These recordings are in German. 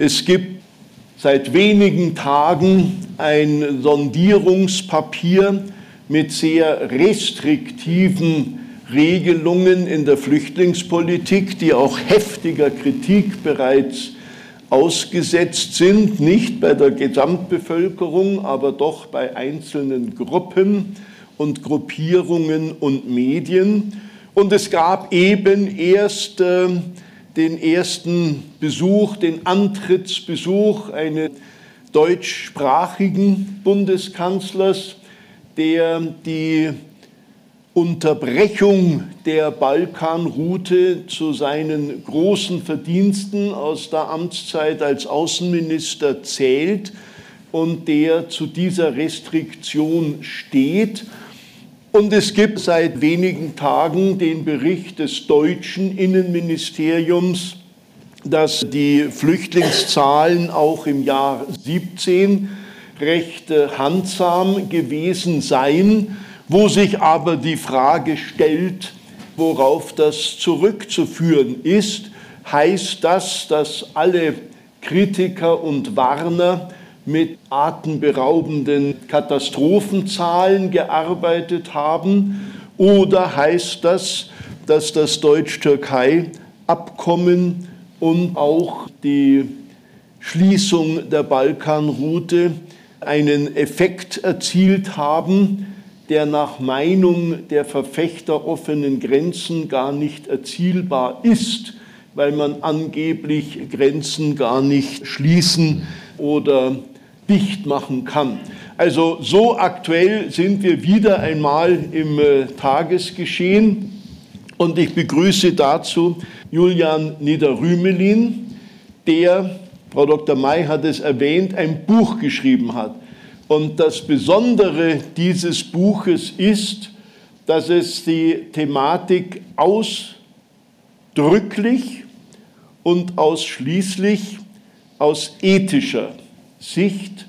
Es gibt seit wenigen Tagen ein Sondierungspapier mit sehr restriktiven Regelungen in der Flüchtlingspolitik, die auch heftiger Kritik bereits ausgesetzt sind, nicht bei der Gesamtbevölkerung, aber doch bei einzelnen Gruppen und Gruppierungen und Medien. Und es gab eben erst den ersten Besuch, den Antrittsbesuch eines deutschsprachigen Bundeskanzlers, der die Unterbrechung der Balkanroute zu seinen großen Verdiensten aus der Amtszeit als Außenminister zählt und der zu dieser Restriktion steht. Und es gibt seit wenigen Tagen den Bericht des deutschen Innenministeriums, dass die Flüchtlingszahlen auch im Jahr 17 recht handsam gewesen seien wo sich aber die Frage stellt, worauf das zurückzuführen ist, heißt das, dass alle Kritiker und Warner mit atemberaubenden Katastrophenzahlen gearbeitet haben? Oder heißt das, dass das Deutsch-Türkei-Abkommen und auch die Schließung der Balkanroute einen Effekt erzielt haben, der nach Meinung der Verfechter offenen Grenzen gar nicht erzielbar ist, weil man angeblich Grenzen gar nicht schließen oder dicht machen kann. Also so aktuell sind wir wieder einmal im äh, Tagesgeschehen und ich begrüße dazu Julian Niederrümelin, der, Frau Dr. May hat es erwähnt, ein Buch geschrieben hat und das Besondere dieses Buches ist, dass es die Thematik ausdrücklich und ausschließlich aus ethischer Sicht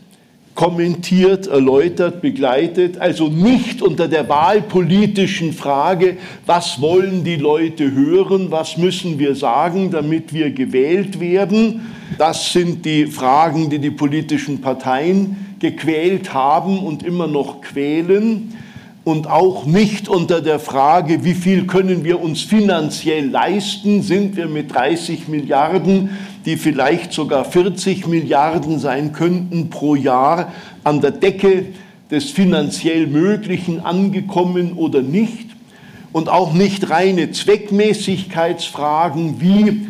kommentiert, erläutert, begleitet, also nicht unter der wahlpolitischen Frage, was wollen die Leute hören, was müssen wir sagen, damit wir gewählt werden. Das sind die Fragen, die die politischen Parteien gequält haben und immer noch quälen und auch nicht unter der Frage, wie viel können wir uns finanziell leisten, sind wir mit 30 Milliarden, die vielleicht sogar 40 Milliarden sein könnten pro Jahr, an der Decke des finanziell Möglichen angekommen oder nicht. Und auch nicht reine Zweckmäßigkeitsfragen, wie,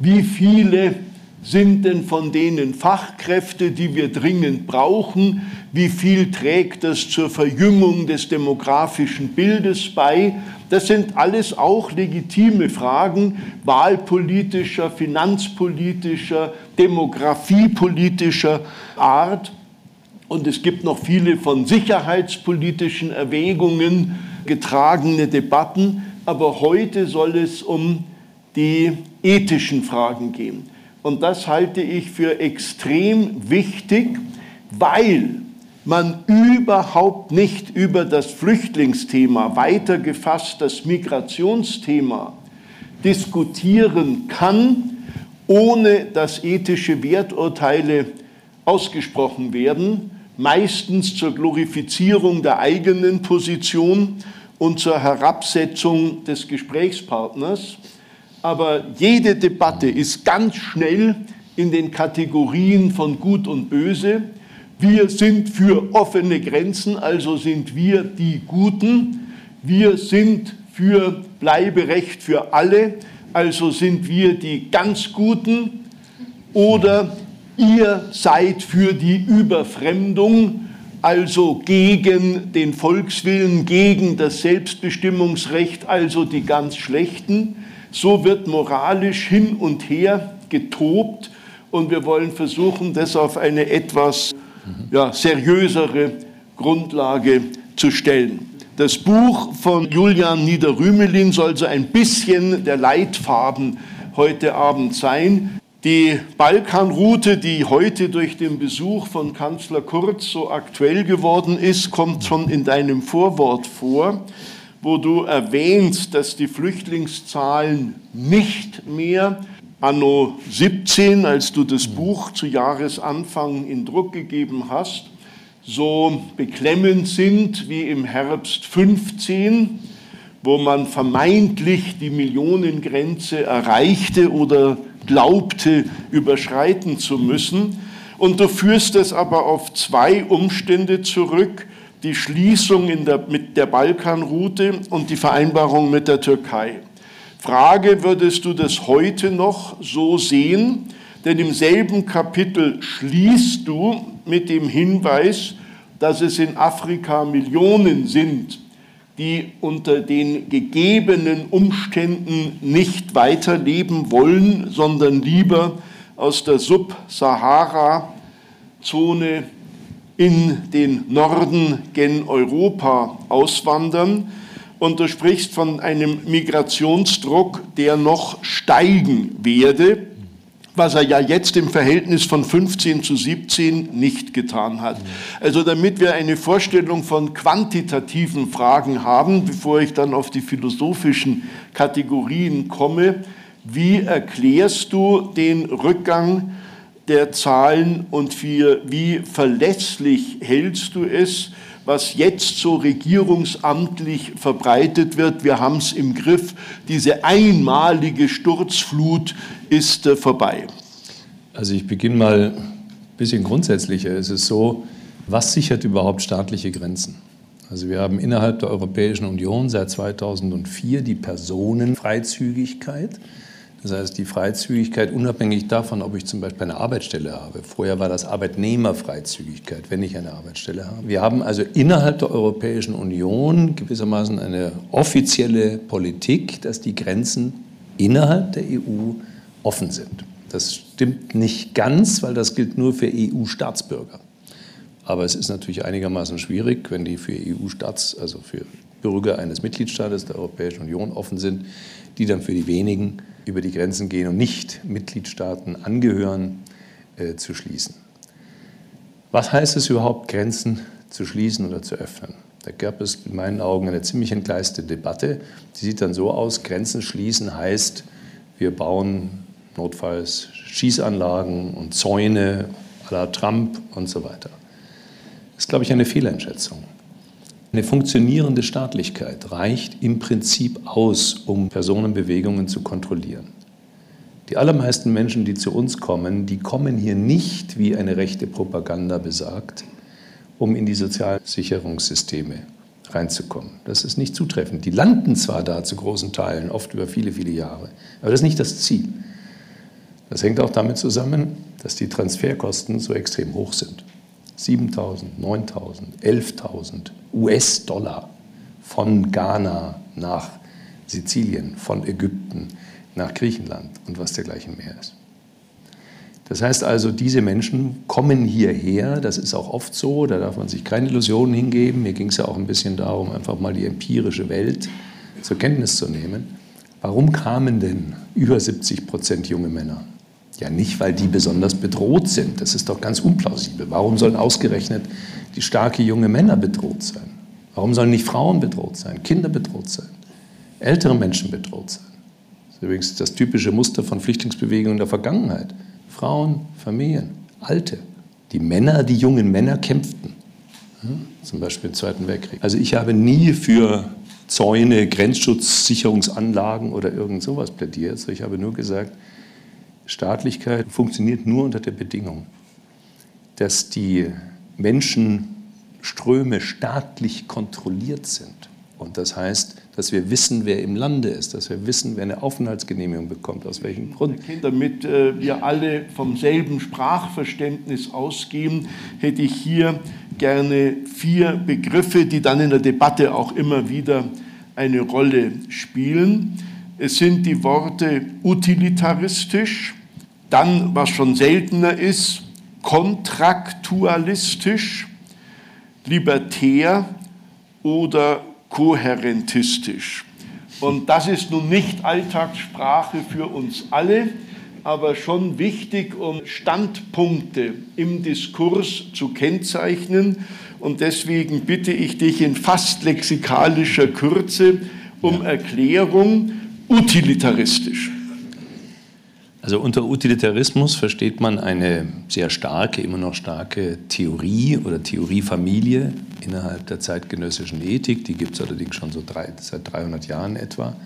wie viele sind denn von denen Fachkräfte, die wir dringend brauchen? Wie viel trägt das zur Verjüngung des demografischen Bildes bei? Das sind alles auch legitime Fragen wahlpolitischer, finanzpolitischer, demografiepolitischer Art. Und es gibt noch viele von sicherheitspolitischen Erwägungen getragene Debatten. Aber heute soll es um die ethischen Fragen gehen. Und das halte ich für extrem wichtig, weil man überhaupt nicht über das Flüchtlingsthema, weitergefasst das Migrationsthema, diskutieren kann, ohne dass ethische Werturteile ausgesprochen werden, meistens zur Glorifizierung der eigenen Position und zur Herabsetzung des Gesprächspartners aber jede Debatte ist ganz schnell in den Kategorien von Gut und Böse. Wir sind für offene Grenzen, also sind wir die Guten. Wir sind für Bleiberecht für alle, also sind wir die ganz Guten. Oder ihr seid für die Überfremdung, also gegen den Volkswillen, gegen das Selbstbestimmungsrecht, also die ganz Schlechten. So wird moralisch hin und her getobt und wir wollen versuchen, das auf eine etwas ja, seriösere Grundlage zu stellen. Das Buch von Julian Niederrümelin soll so ein bisschen der Leitfaden heute Abend sein. Die Balkanroute, die heute durch den Besuch von Kanzler Kurz so aktuell geworden ist, kommt schon in deinem Vorwort vor wo du erwähnst, dass die Flüchtlingszahlen nicht mehr anno 17, als du das Buch zu Jahresanfang in Druck gegeben hast, so beklemmend sind wie im Herbst 15, wo man vermeintlich die Millionengrenze erreichte oder glaubte überschreiten zu müssen. Und du führst es aber auf zwei Umstände zurück, die Schließung der, mit der Balkanroute und die Vereinbarung mit der Türkei. Frage, würdest du das heute noch so sehen? Denn im selben Kapitel schließt du mit dem Hinweis, dass es in Afrika Millionen sind, die unter den gegebenen Umständen nicht weiterleben wollen, sondern lieber aus der Sub-Sahara-Zone in den Norden gen Europa auswandern. Und du sprichst von einem Migrationsdruck, der noch steigen werde was er ja jetzt im Verhältnis von 15 zu 17 nicht getan hat. Also damit wir eine Vorstellung von quantitativen Fragen haben, bevor ich dann auf die philosophischen Kategorien komme, wie erklärst du den Rückgang der Zahlen und wie, verlässlich hältst du es, was jetzt so regierungsamtlich verbreitet wird. Wir haben es im Griff. Diese einmalige Sturzflut ist äh, vorbei. Also ich beginne mal ein bisschen grundsätzlicher. Es ist so, was sichert überhaupt staatliche Grenzen? Also wir haben innerhalb der Europäischen Union seit 2004 die Personenfreizügigkeit. Das heißt, die Freizügigkeit unabhängig davon, ob ich zum Beispiel eine Arbeitsstelle habe. Vorher war das Arbeitnehmerfreizügigkeit, wenn ich eine Arbeitsstelle habe. Wir haben also innerhalb der Europäischen Union gewissermaßen eine offizielle Politik, dass die Grenzen innerhalb der EU offen sind. Das stimmt nicht ganz, weil das gilt nur für EU-Staatsbürger. Aber es ist natürlich einigermaßen schwierig, wenn die für EU-Staats, also für Bürger eines Mitgliedstaates der Europäischen Union offen sind, die dann für die wenigen über die Grenzen gehen und nicht Mitgliedstaaten angehören, äh, zu schließen. Was heißt es überhaupt, Grenzen zu schließen oder zu öffnen? Da gab es in meinen Augen eine ziemlich entgleiste Debatte. Die sieht dann so aus, Grenzen schließen heißt, wir bauen notfalls Schießanlagen und Zäune à la Trump und so weiter. Das ist, glaube ich, eine Fehleinschätzung. Eine funktionierende Staatlichkeit reicht im Prinzip aus, um Personenbewegungen zu kontrollieren. Die allermeisten Menschen, die zu uns kommen, die kommen hier nicht, wie eine rechte Propaganda besagt, um in die Sozialsicherungssysteme reinzukommen. Das ist nicht zutreffend. Die landen zwar da zu großen Teilen, oft über viele, viele Jahre, aber das ist nicht das Ziel. Das hängt auch damit zusammen, dass die Transferkosten so extrem hoch sind. 7.000, 9.000, 11.000 US-Dollar von Ghana nach Sizilien, von Ägypten nach Griechenland und was dergleichen mehr ist. Das heißt also, diese Menschen kommen hierher, das ist auch oft so, da darf man sich keine Illusionen hingeben. Mir ging es ja auch ein bisschen darum, einfach mal die empirische Welt zur Kenntnis zu nehmen. Warum kamen denn über 70 Prozent junge Männer? Ja, nicht, weil die besonders bedroht sind. Das ist doch ganz unplausibel. Warum sollen ausgerechnet die starke junge Männer bedroht sein? Warum sollen nicht Frauen bedroht sein, Kinder bedroht sein, ältere Menschen bedroht sein? Das ist übrigens das typische Muster von Flüchtlingsbewegungen der Vergangenheit. Frauen, Familien, Alte. Die Männer, die jungen Männer kämpften. Ja, zum Beispiel im Zweiten Weltkrieg. Also ich habe nie für Zäune, Grenzschutzsicherungsanlagen oder irgend sowas plädiert. Ich habe nur gesagt, Staatlichkeit funktioniert nur unter der Bedingung, dass die Menschenströme staatlich kontrolliert sind. Und das heißt, dass wir wissen, wer im Lande ist, dass wir wissen, wer eine Aufenthaltsgenehmigung bekommt, aus welchem Grund. Damit äh, wir alle vom selben Sprachverständnis ausgehen, hätte ich hier gerne vier Begriffe, die dann in der Debatte auch immer wieder eine Rolle spielen. Es sind die Worte utilitaristisch, dann, was schon seltener ist, kontraktualistisch, libertär oder kohärentistisch. Und das ist nun nicht Alltagssprache für uns alle, aber schon wichtig, um Standpunkte im Diskurs zu kennzeichnen. Und deswegen bitte ich dich in fast lexikalischer Kürze um Erklärung utilitaristisch. Also unter Utilitarismus versteht man eine sehr starke, immer noch starke Theorie oder Theoriefamilie innerhalb der zeitgenössischen Ethik. Die gibt es allerdings schon so drei, seit 300 Jahren etwa.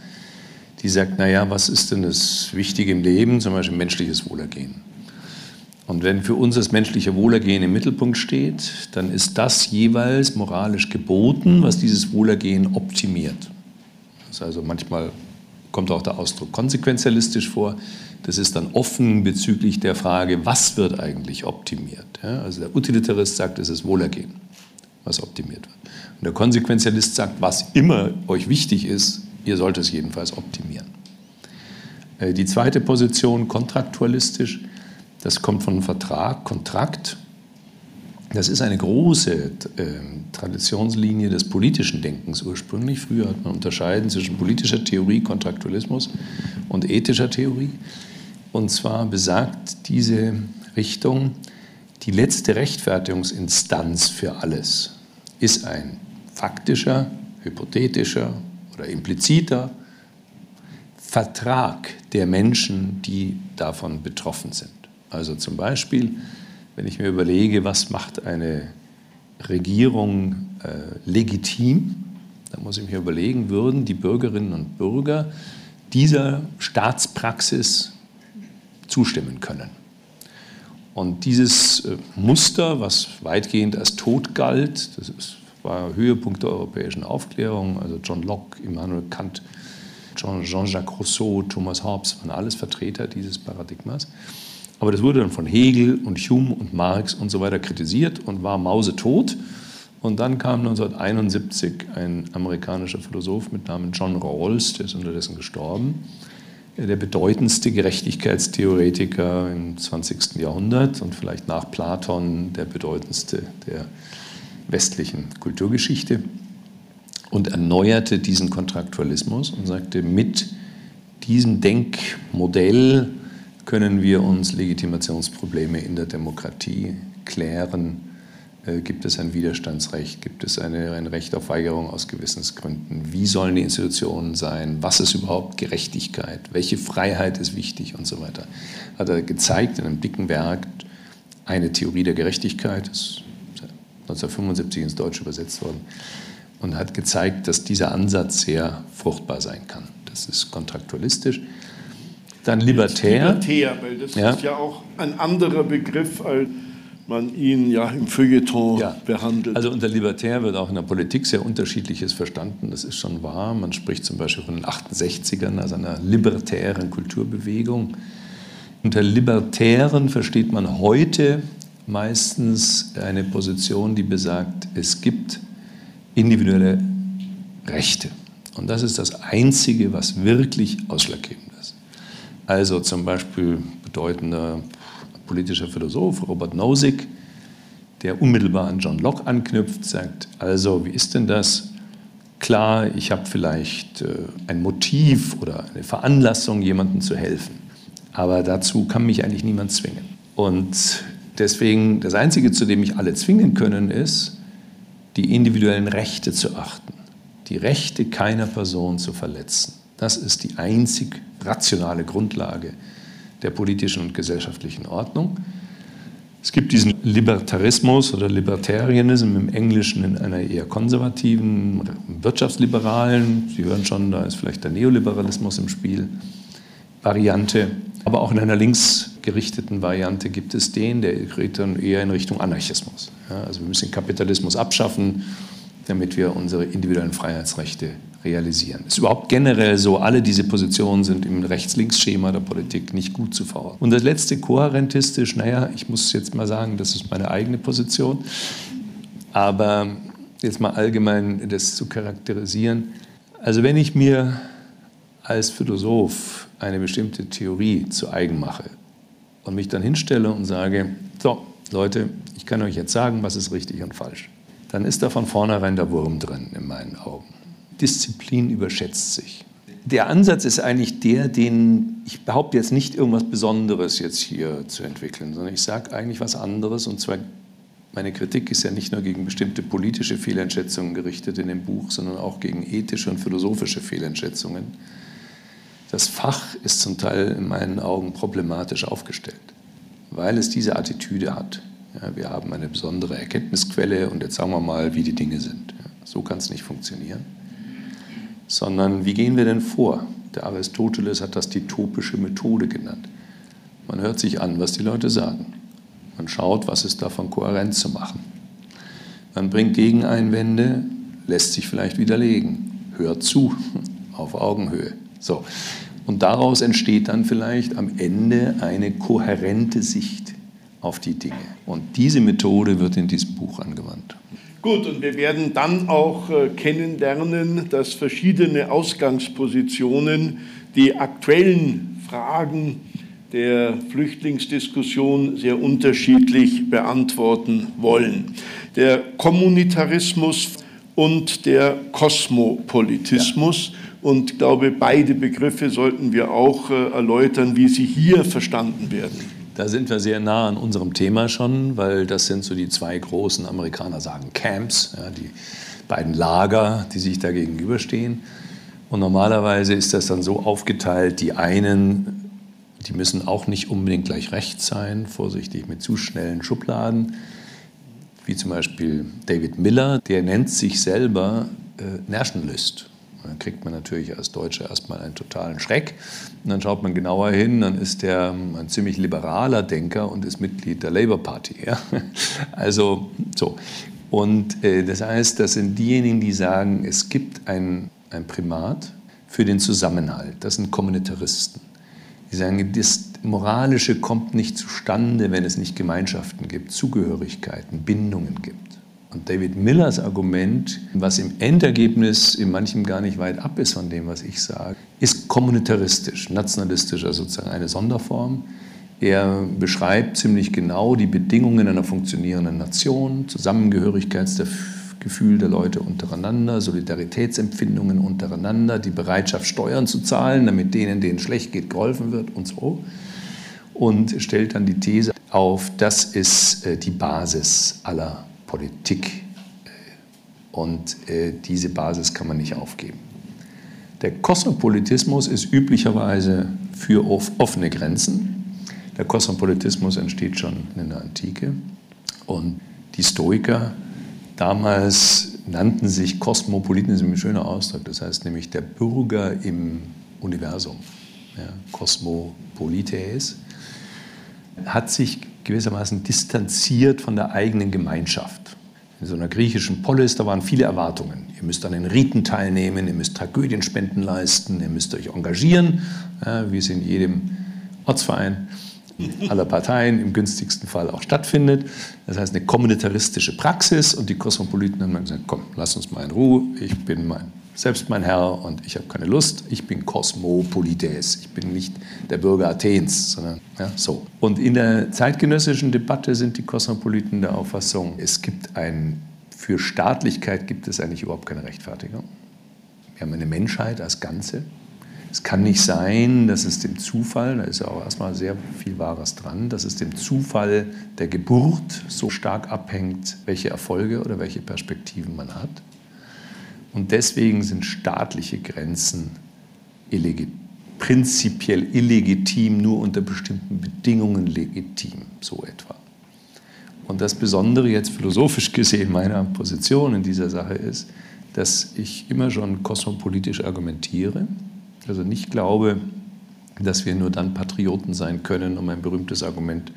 Die sagt, naja, was ist denn das Wichtige im Leben? Zum Beispiel menschliches Wohlergehen. Und wenn für uns das menschliche Wohlergehen im Mittelpunkt steht, dann ist das jeweils moralisch geboten, was dieses Wohlergehen optimiert. Das ist also manchmal kommt auch der Ausdruck konsequenzialistisch vor. Das ist dann offen bezüglich der Frage, was wird eigentlich optimiert. Ja, also der Utilitarist sagt, es ist Wohlergehen, was optimiert wird. Und der Konsequenzialist sagt, was immer euch wichtig ist, ihr sollt es jedenfalls optimieren. Äh, die zweite Position, kontraktualistisch, das kommt von Vertrag, Kontrakt. Das ist eine große äh, Traditionslinie des politischen Denkens ursprünglich. Früher hat man unterscheiden zwischen politischer Theorie, Kontraktualismus und ethischer Theorie. Und zwar besagt diese Richtung, die letzte Rechtfertigungsinstanz für alles ist ein faktischer, hypothetischer oder impliziter Vertrag der Menschen, die davon betroffen sind. Also zum Beispiel, wenn ich mir überlege, was macht eine Regierung äh, legitim, dann muss ich mir überlegen, würden die Bürgerinnen und Bürger dieser Staatspraxis zustimmen können. Und dieses äh, Muster, was weitgehend als tot galt, das war Höhepunkt der europäischen Aufklärung, also John Locke, Immanuel Kant, Jean-Jacques Rousseau, Thomas Hobbes waren alles Vertreter dieses Paradigmas. Aber das wurde dann von Hegel und Hume und Marx und so weiter kritisiert und war mausetot. Und dann kam 1971 ein amerikanischer Philosoph mit Namen John Rawls, der ist unterdessen gestorben, der bedeutendste Gerechtigkeitstheoretiker im 20. Jahrhundert und vielleicht nach Platon der bedeutendste der westlichen Kulturgeschichte und erneuerte diesen Kontraktualismus und sagte, mit diesem Denkmodell können wir uns Legitimationsprobleme in der Demokratie klären? Äh, gibt es ein Widerstandsrecht? Gibt es eine, ein Recht auf Weigerung aus Gewissensgründen? Wie sollen die Institutionen sein? Was ist überhaupt Gerechtigkeit? Welche Freiheit ist wichtig und so weiter? Hat er gezeigt in einem dicken Werk eine Theorie der Gerechtigkeit, das ist 1975 ins Deutsche übersetzt worden, und hat gezeigt, dass dieser Ansatz sehr fruchtbar sein kann. Das ist kontraktualistisch. Dann libertär. Libertär, weil das ja. ist ja auch ein anderer Begriff, als man ihn ja im Feuilleton ja. behandelt. Also unter libertär wird auch in der Politik sehr unterschiedliches verstanden. Das ist schon wahr. Man spricht zum Beispiel von den 68ern, also einer libertären Kulturbewegung. Unter Libertären versteht man heute meistens eine Position, die besagt, es gibt individuelle Rechte. Und das ist das Einzige, was wirklich ausschlaggebend ist. Also zum Beispiel bedeutender politischer Philosoph Robert Nozick, der unmittelbar an John Locke anknüpft, sagt, also wie ist denn das? Klar, ich habe vielleicht äh, ein Motiv oder eine Veranlassung, jemandem zu helfen, aber dazu kann mich eigentlich niemand zwingen. Und deswegen, das Einzige, zu dem mich alle zwingen können, ist, die individuellen Rechte zu achten, die Rechte keiner Person zu verletzen. Das ist die einzig rationale Grundlage der politischen und gesellschaftlichen Ordnung. Es gibt diesen Libertarismus oder Libertarianism im Englischen in einer eher konservativen, wirtschaftsliberalen, Sie hören schon, da ist vielleicht der Neoliberalismus im Spiel, Variante. Aber auch in einer linksgerichteten Variante gibt es den, der geht dann eher in Richtung Anarchismus. Ja, also wir müssen Kapitalismus abschaffen, damit wir unsere individuellen Freiheitsrechte realisieren. Es ist überhaupt generell so, alle diese Positionen sind im Rechts-Links-Schema der Politik nicht gut zu verorten. Und das letzte kohärentistisch, naja, ich muss jetzt mal sagen, das ist meine eigene Position, aber jetzt mal allgemein das zu charakterisieren. Also wenn ich mir als Philosoph eine bestimmte Theorie zu eigen mache und mich dann hinstelle und sage, so Leute, ich kann euch jetzt sagen, was ist richtig und falsch, dann ist da von vornherein der Wurm drin in meinen Augen. Disziplin überschätzt sich. Der Ansatz ist eigentlich der, den ich behaupte jetzt nicht irgendwas Besonderes jetzt hier zu entwickeln, sondern ich sage eigentlich was anderes und zwar meine Kritik ist ja nicht nur gegen bestimmte politische Fehleinschätzungen gerichtet in dem Buch, sondern auch gegen ethische und philosophische Fehleinschätzungen Das Fach ist zum Teil in meinen Augen problematisch aufgestellt, weil es diese Attitüde hat. Ja, wir haben eine besondere Erkenntnisquelle und jetzt sagen wir mal, wie die Dinge sind. Ja, so kann es nicht funktionieren. Sondern wie gehen wir denn vor? Der Aristoteles hat das die topische Methode genannt. Man hört sich an, was die Leute sagen. Man schaut, was ist davon kohärent zu machen. Man bringt Gegeneinwände, lässt sich vielleicht widerlegen, hört zu, auf Augenhöhe. So. Und daraus entsteht dann vielleicht am Ende eine kohärente Sicht auf die Dinge. Und diese Methode wird in diesem Buch angewandt. Gut, und wir werden dann auch äh, kennenlernen, dass verschiedene Ausgangspositionen die aktuellen Fragen der Flüchtlingsdiskussion sehr unterschiedlich beantworten wollen. Der Kommunitarismus und der Kosmopolitismus. Ja. Und ich glaube, beide Begriffe sollten wir auch äh, erläutern, wie sie hier verstanden werden. Da sind wir sehr nah an unserem Thema schon, weil das sind so die zwei großen Amerikaner sagen Camps, ja, die beiden Lager, die sich da gegenüberstehen. Und normalerweise ist das dann so aufgeteilt, die einen die müssen auch nicht unbedingt gleich rechts sein, vorsichtig mit zu schnellen Schubladen, wie zum Beispiel David Miller, der nennt sich selber äh, Nationalist. Und dann kriegt man natürlich als Deutscher erstmal einen totalen Schreck. Und dann schaut man genauer hin, dann ist der ähm, ein ziemlich liberaler Denker und ist Mitglied der Labour Party. Ja? Also so. Und äh, das heißt, das sind diejenigen, die sagen, es gibt ein, ein Primat für den Zusammenhalt. Das sind Kommunitaristen. Die sagen, das Moralische kommt nicht zustande, wenn es nicht Gemeinschaften gibt, Zugehörigkeiten, Bindungen gibt. Und David Millers Argument, was im Endergebnis in manchem gar nicht weit ab ist von dem, was ich sage, ist kommunitaristisch, nationalistisch, also sozusagen eine Sonderform. Er beschreibt ziemlich genau die Bedingungen einer funktionierenden Nation, Zusammengehörigkeitsgefühl der Leute untereinander, Solidaritätsempfindungen untereinander, die Bereitschaft, Steuern zu zahlen, damit denen, denen schlecht geht, geholfen wird und so. Und stellt dann die These auf, das ist äh, die Basis aller Politik. Äh, und äh, diese Basis kann man nicht aufgeben. Der Kosmopolitismus ist üblicherweise für offene Grenzen. Der Kosmopolitismus entsteht schon in der Antike. Und die Stoiker damals nannten sich Kosmopoliten, das ist ein schöner Ausdruck, das heißt nämlich der Bürger im Universum. Ja, Kosmopolites hat sich gewissermaßen distanziert von der eigenen Gemeinschaft in so einer griechischen Polis, da waren viele Erwartungen. Ihr müsst an den Riten teilnehmen, ihr müsst Tragödienspenden leisten, ihr müsst euch engagieren, ja, wie es in jedem Ortsverein aller Parteien im günstigsten Fall auch stattfindet. Das heißt eine kommunitaristische Praxis und die Kosmopoliten haben gesagt, komm, lass uns mal in Ruhe, ich bin mein selbst mein Herr und ich habe keine Lust. Ich bin Kosmopolites. Ich bin nicht der Bürger Athens, sondern ja, so. Und in der zeitgenössischen Debatte sind die Kosmopoliten der Auffassung, es gibt ein, für Staatlichkeit gibt es eigentlich überhaupt keine Rechtfertigung. Wir haben eine Menschheit als Ganze. Es kann nicht sein, dass es dem Zufall, da ist ja auch erstmal sehr viel Wahres dran, dass es dem Zufall der Geburt so stark abhängt, welche Erfolge oder welche Perspektiven man hat. Und deswegen sind staatliche Grenzen illegit prinzipiell illegitim, nur unter bestimmten Bedingungen legitim, so etwa. Und das Besondere jetzt philosophisch gesehen meiner Position in dieser Sache ist, dass ich immer schon kosmopolitisch argumentiere, also nicht glaube, dass wir nur dann Patrioten sein können, um ein berühmtes Argument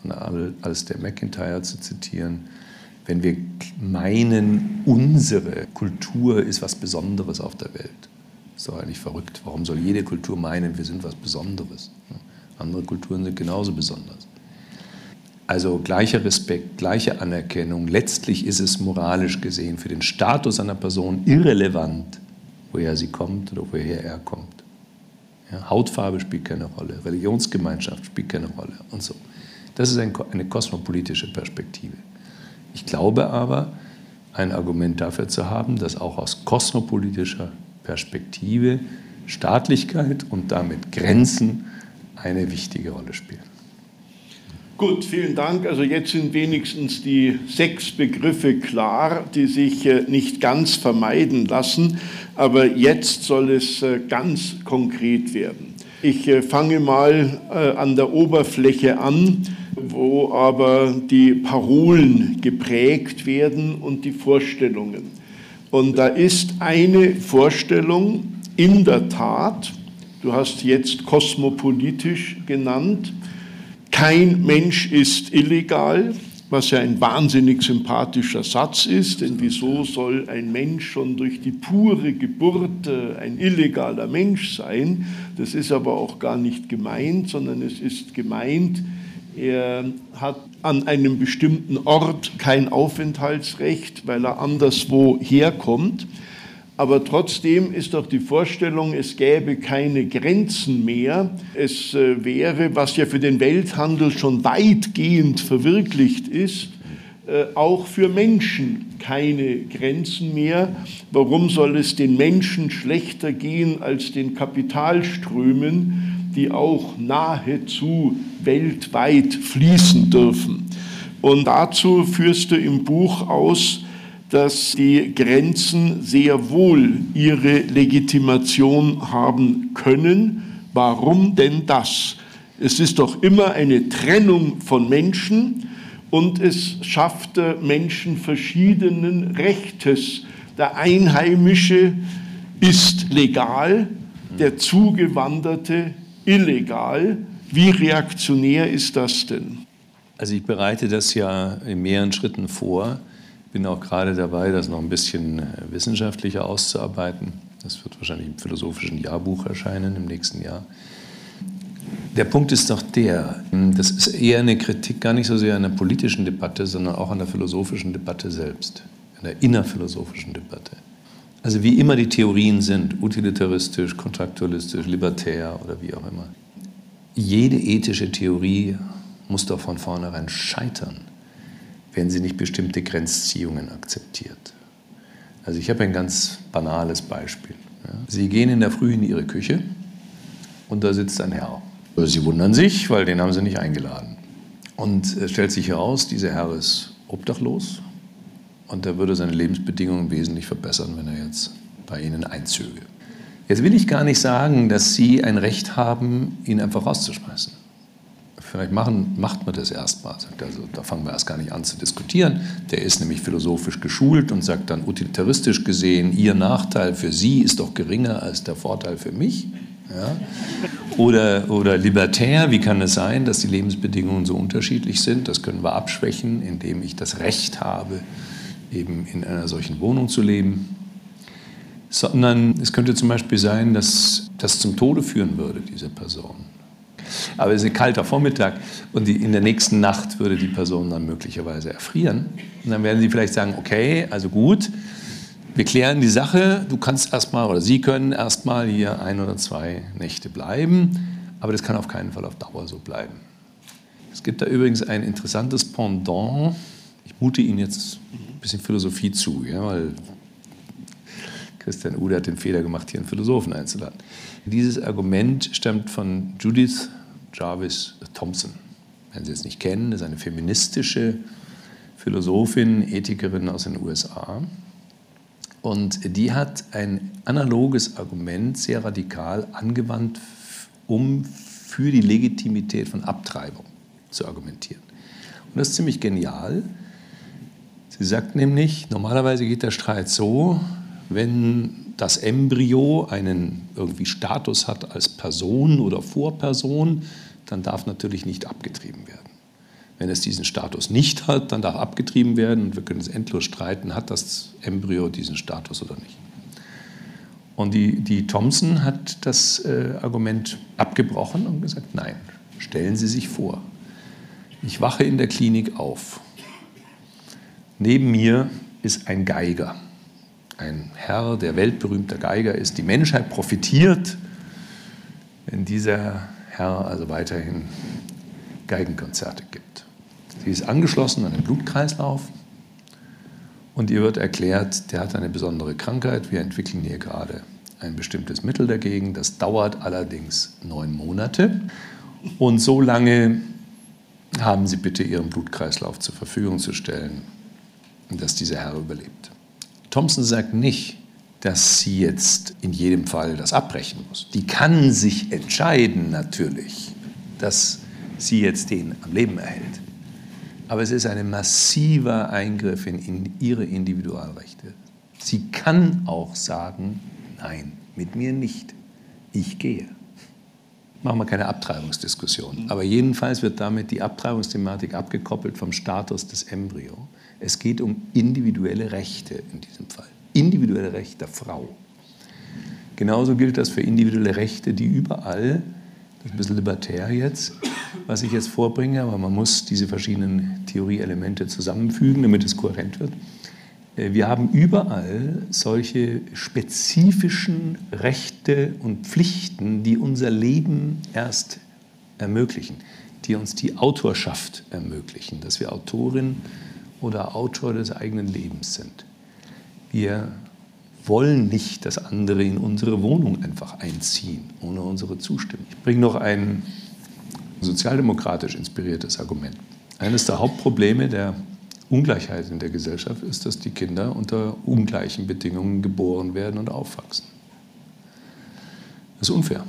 von Alistair McIntyre zu zitieren, wenn wir meinen, unsere Kultur ist was Besonderes auf der Welt. Das ist doch eigentlich verrückt. Warum soll jede Kultur meinen, wir sind was Besonderes? Andere Kulturen sind genauso besonders. Also gleicher Respekt, gleiche Anerkennung. Letztlich ist es moralisch gesehen für den Status einer Person irrelevant, woher sie kommt oder woher er kommt. Ja, Hautfarbe spielt keine Rolle, Religionsgemeinschaft spielt keine Rolle und so. Das ist ein, eine kosmopolitische Perspektive. Ich glaube aber, ein Argument dafür zu haben, dass auch aus kosmopolitischer Perspektive Staatlichkeit und damit Grenzen eine wichtige Rolle spielen. Gut, vielen Dank. Also jetzt sind wenigstens die sechs Begriffe klar, die sich äh, nicht ganz vermeiden lassen. Aber jetzt soll es äh, ganz konkret werden. Ich äh, fange mal an der Oberfläche an, wo aber die Parolen geprägt werden und die Vorstellungen. Und da ist eine Vorstellung in der Tat, du hast jetzt kosmopolitisch genannt, kein Mensch ist illegal, was ja ein wahnsinnig sympathischer Satz ist, denn wieso soll ein Mensch schon durch die pure Geburt ein illegaler Mensch sein? Das ist aber auch gar nicht gemeint, sondern es ist gemeint, er hat an einem bestimmten Ort kein Aufenthaltsrecht, weil er anderswo herkommt. Aber trotzdem ist doch die Vorstellung, es gäbe keine Grenzen mehr. Es äh, wäre, was ja für den Welthandel schon weitgehend verwirklicht ist, äh, auch für Menschen keine Grenzen mehr. Warum soll es den Menschen schlechter gehen als den Kapitalströmen, die auch nahezu weltweit fließen dürfen? Und dazu führst du im Buch aus, dass die Grenzen sehr wohl ihre Legitimation haben können. Warum denn das? Es ist doch immer eine Trennung von Menschen und es schafft Menschen verschiedenen Rechtes. Der Einheimische ist legal, der Zugewanderte illegal. Wie reaktionär ist das denn? Also ich bereite das ja in mehreren Schritten vor bin auch gerade dabei, das noch ein bisschen äh, wissenschaftlicher auszuarbeiten. Das wird wahrscheinlich im philosophischen Jahrbuch erscheinen im nächsten Jahr. Der Punkt ist doch der, das ist eher eine Kritik gar nicht so sehr an der politischen Debatte, sondern auch an der philosophischen Debatte selbst, an der innerphilosophischen Debatte. Also wie immer die Theorien sind, utilitaristisch, kontraktualistisch, libertär oder wie auch immer. Jede ethische Theorie muss doch von vornherein scheitern wenn sie nicht bestimmte Grenzziehungen akzeptiert. Also ich habe ein ganz banales Beispiel. Sie gehen in der Früh in Ihre Küche und da sitzt ein Herr. Sie wundern sich, weil den haben Sie nicht eingeladen. Und es stellt sich heraus, dieser Herr ist obdachlos und er würde seine Lebensbedingungen wesentlich verbessern, wenn er jetzt bei Ihnen einzöge. Jetzt will ich gar nicht sagen, dass Sie ein Recht haben, ihn einfach rauszuschmeißen vielleicht machen, macht man das erstmal. Also, da fangen wir erst gar nicht an zu diskutieren. Der ist nämlich philosophisch geschult und sagt dann utilitaristisch gesehen, Ihr Nachteil für Sie ist doch geringer als der Vorteil für mich. Ja? Oder, oder libertär, wie kann es sein, dass die Lebensbedingungen so unterschiedlich sind? Das können wir abschwächen, indem ich das Recht habe, eben in einer solchen Wohnung zu leben. Sondern es könnte zum Beispiel sein, dass das zum Tode führen würde, diese Person. Aber es ist ein kalter Vormittag und die, in der nächsten Nacht würde die Person dann möglicherweise erfrieren. Und dann werden sie vielleicht sagen, okay, also gut, wir klären die Sache, du kannst erstmal oder Sie können erstmal hier ein oder zwei Nächte bleiben, aber das kann auf keinen Fall auf Dauer so bleiben. Es gibt da übrigens ein interessantes Pendant. Ich mute Ihnen jetzt ein bisschen Philosophie zu, ja, weil Christian Ude hat den Fehler gemacht, hier einen Philosophen einzuladen. Dieses Argument stammt von Judith Jarvis Thompson. Wenn Sie es nicht kennen, ist eine feministische Philosophin, Ethikerin aus den USA. Und die hat ein analoges Argument sehr radikal angewandt, um für die Legitimität von Abtreibung zu argumentieren. Und das ist ziemlich genial. Sie sagt nämlich, normalerweise geht der Streit so, wenn das Embryo einen irgendwie Status hat als Person oder Vorperson, dann darf natürlich nicht abgetrieben werden. Wenn es diesen Status nicht hat, dann darf abgetrieben werden und wir können es endlos streiten, hat das Embryo diesen Status oder nicht. Und die, die Thompson hat das äh, Argument abgebrochen und gesagt, nein, stellen Sie sich vor, ich wache in der Klinik auf. Neben mir ist ein Geiger ein Herr, der weltberühmter Geiger ist. Die Menschheit profitiert, wenn dieser Herr also weiterhin Geigenkonzerte gibt. Sie ist angeschlossen an den Blutkreislauf und ihr wird erklärt, der hat eine besondere Krankheit. Wir entwickeln hier gerade ein bestimmtes Mittel dagegen. Das dauert allerdings neun Monate. Und so lange haben Sie bitte Ihren Blutkreislauf zur Verfügung zu stellen, dass dieser Herr überlebt. Thompson sagt nicht, dass sie jetzt in jedem Fall das abbrechen muss. Die kann sich entscheiden natürlich, dass sie jetzt den am Leben erhält. Aber es ist ein massiver Eingriff in, in ihre Individualrechte. Sie kann auch sagen, nein, mit mir nicht, ich gehe. Machen wir keine Abtreibungsdiskussion. Aber jedenfalls wird damit die Abtreibungsthematik abgekoppelt vom Status des Embryo. Es geht um individuelle Rechte in diesem Fall. Individuelle Rechte der Frau. Genauso gilt das für individuelle Rechte, die überall das ist ein bisschen libertär jetzt, was ich jetzt vorbringe, aber man muss diese verschiedenen Theorieelemente zusammenfügen, damit es kohärent wird. Äh, wir haben überall solche spezifischen Rechte und Pflichten, die unser Leben erst ermöglichen, die uns die Autorschaft ermöglichen, dass wir Autorin oder Autor des eigenen Lebens sind. Wir wollen nicht, dass andere in unsere Wohnung einfach einziehen, ohne unsere Zustimmung. Ich bringe noch ein sozialdemokratisch inspiriertes Argument. Eines der Hauptprobleme der Ungleichheit in der Gesellschaft ist, dass die Kinder unter ungleichen Bedingungen geboren werden und aufwachsen. Das ist unfair.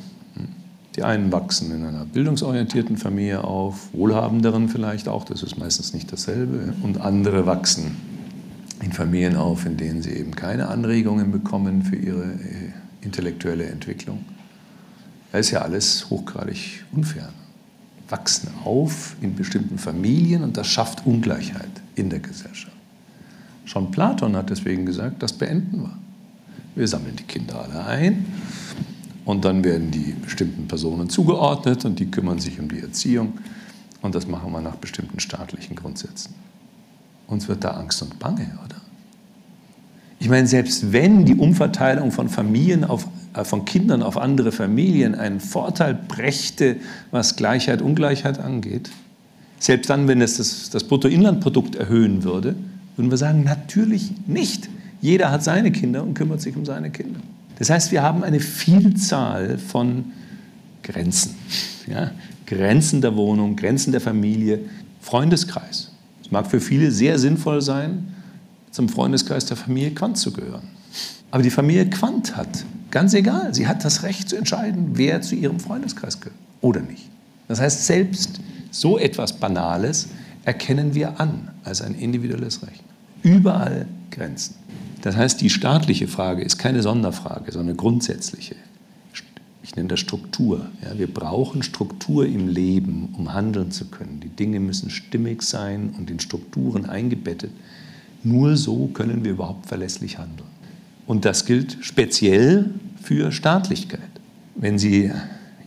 Die einen wachsen in einer bildungsorientierten Familie auf, wohlhabenderen vielleicht auch, das ist meistens nicht dasselbe, und andere wachsen in Familien auf, in denen sie eben keine Anregungen bekommen für ihre äh, intellektuelle Entwicklung. Das ist ja alles hochgradig unfair. Wachsen auf in bestimmten Familien und das schafft Ungleichheit in der Gesellschaft. Schon Platon hat deswegen gesagt, das beenden wir. Wir sammeln die Kinder alle ein und dann werden die bestimmten Personen zugeordnet und die kümmern sich um die Erziehung und das machen wir nach bestimmten staatlichen Grundsätzen. Uns wird da Angst und Bange, oder? Ich meine, selbst wenn die Umverteilung von Familien auf, äh, von Kindern auf andere Familien einen Vorteil brächte, was Gleichheit, Ungleichheit angeht, selbst dann, wenn es das, das Bruttoinlandprodukt erhöhen würde, würden wir sagen, natürlich nicht. Jeder hat seine Kinder und kümmert sich um seine Kinder. Das heißt, wir haben eine Vielzahl von Grenzen. Ja? Grenzen der Wohnung, Grenzen der Familie, Freundeskreis. Es mag für viele sehr sinnvoll sein, zum Freundeskreis der Familie Quandt zu gehören. Aber die Familie Quandt hat, ganz egal, sie hat das Recht zu entscheiden, wer zu ihrem Freundeskreis gehört oder nicht. Das heißt, selbst so etwas Banales erkennen wir an als ein individuelles Recht. Überall Grenzen. Das heißt, die staatliche Frage ist keine Sonderfrage, sondern grundsätzliche ich nenne das Struktur. Ja, wir brauchen Struktur im Leben, um handeln zu können. Die Dinge müssen stimmig sein und in Strukturen eingebettet. Nur so können wir überhaupt verlässlich handeln. Und das gilt speziell für Staatlichkeit. Wenn Sie,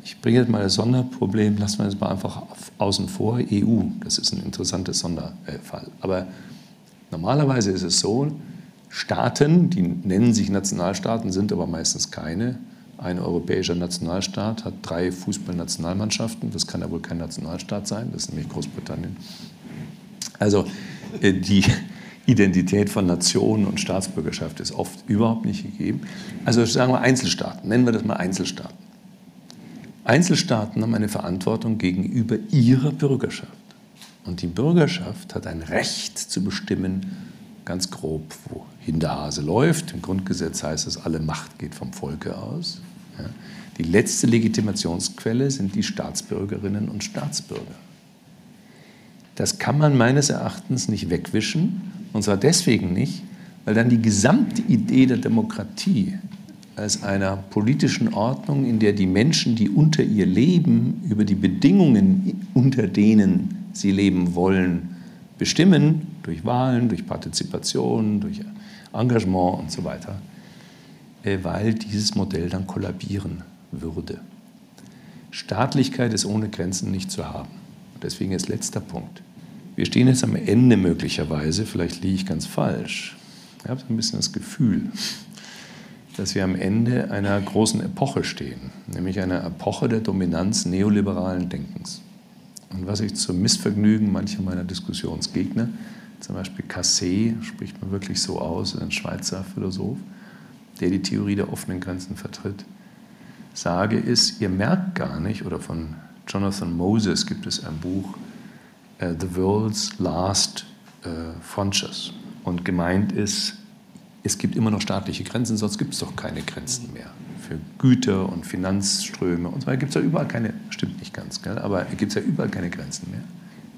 ich bringe jetzt mal das Sonderproblem, lassen wir das mal einfach außen vor, EU, das ist ein interessantes Sonderfall. Aber normalerweise ist es so, Staaten, die nennen sich Nationalstaaten, sind aber meistens keine, ein europäischer Nationalstaat hat drei Fußballnationalmannschaften. Das kann ja wohl kein Nationalstaat sein, das ist nämlich Großbritannien. Also äh, die Identität von Nation und Staatsbürgerschaft ist oft überhaupt nicht gegeben. Also sagen wir Einzelstaaten, nennen wir das mal Einzelstaaten. Einzelstaaten haben eine Verantwortung gegenüber ihrer Bürgerschaft. Und die Bürgerschaft hat ein Recht zu bestimmen, ganz grob, wohin der Hase läuft. Im Grundgesetz heißt es, alle Macht geht vom Volke aus. Ja. Die letzte Legitimationsquelle sind die Staatsbürgerinnen und Staatsbürger. Das kann man meines Erachtens nicht wegwischen, und zwar deswegen nicht, weil dann die gesamte Idee der Demokratie als einer politischen Ordnung, in der die Menschen, die unter ihr leben, über die Bedingungen, unter denen sie leben wollen, bestimmen, durch Wahlen, durch Partizipation, durch Engagement und so weiter, äh, weil dieses Modell dann kollabieren würde. Staatlichkeit ist ohne Grenzen nicht zu haben. Deswegen ist letzter Punkt. Wir stehen jetzt am Ende möglicherweise, vielleicht liege ich ganz falsch. Ich habe ein bisschen das Gefühl, dass wir am Ende einer großen Epoche stehen, nämlich einer Epoche der Dominanz neoliberalen Denkens. Und was ich zum Missvergnügen mancher meiner Diskussionsgegner zum Beispiel Cassé spricht man wirklich so aus, ein Schweizer Philosoph, der die Theorie der offenen Grenzen vertritt. Sage ist, ihr merkt gar nicht, oder von Jonathan Moses gibt es ein Buch, uh, the world's last uh, frontiers. Und gemeint ist, es gibt immer noch staatliche Grenzen, sonst gibt es doch keine Grenzen mehr. Für Güter und Finanzströme und so weiter gibt es ja überall keine, stimmt nicht ganz, gell? aber gibt es ja überall keine Grenzen mehr.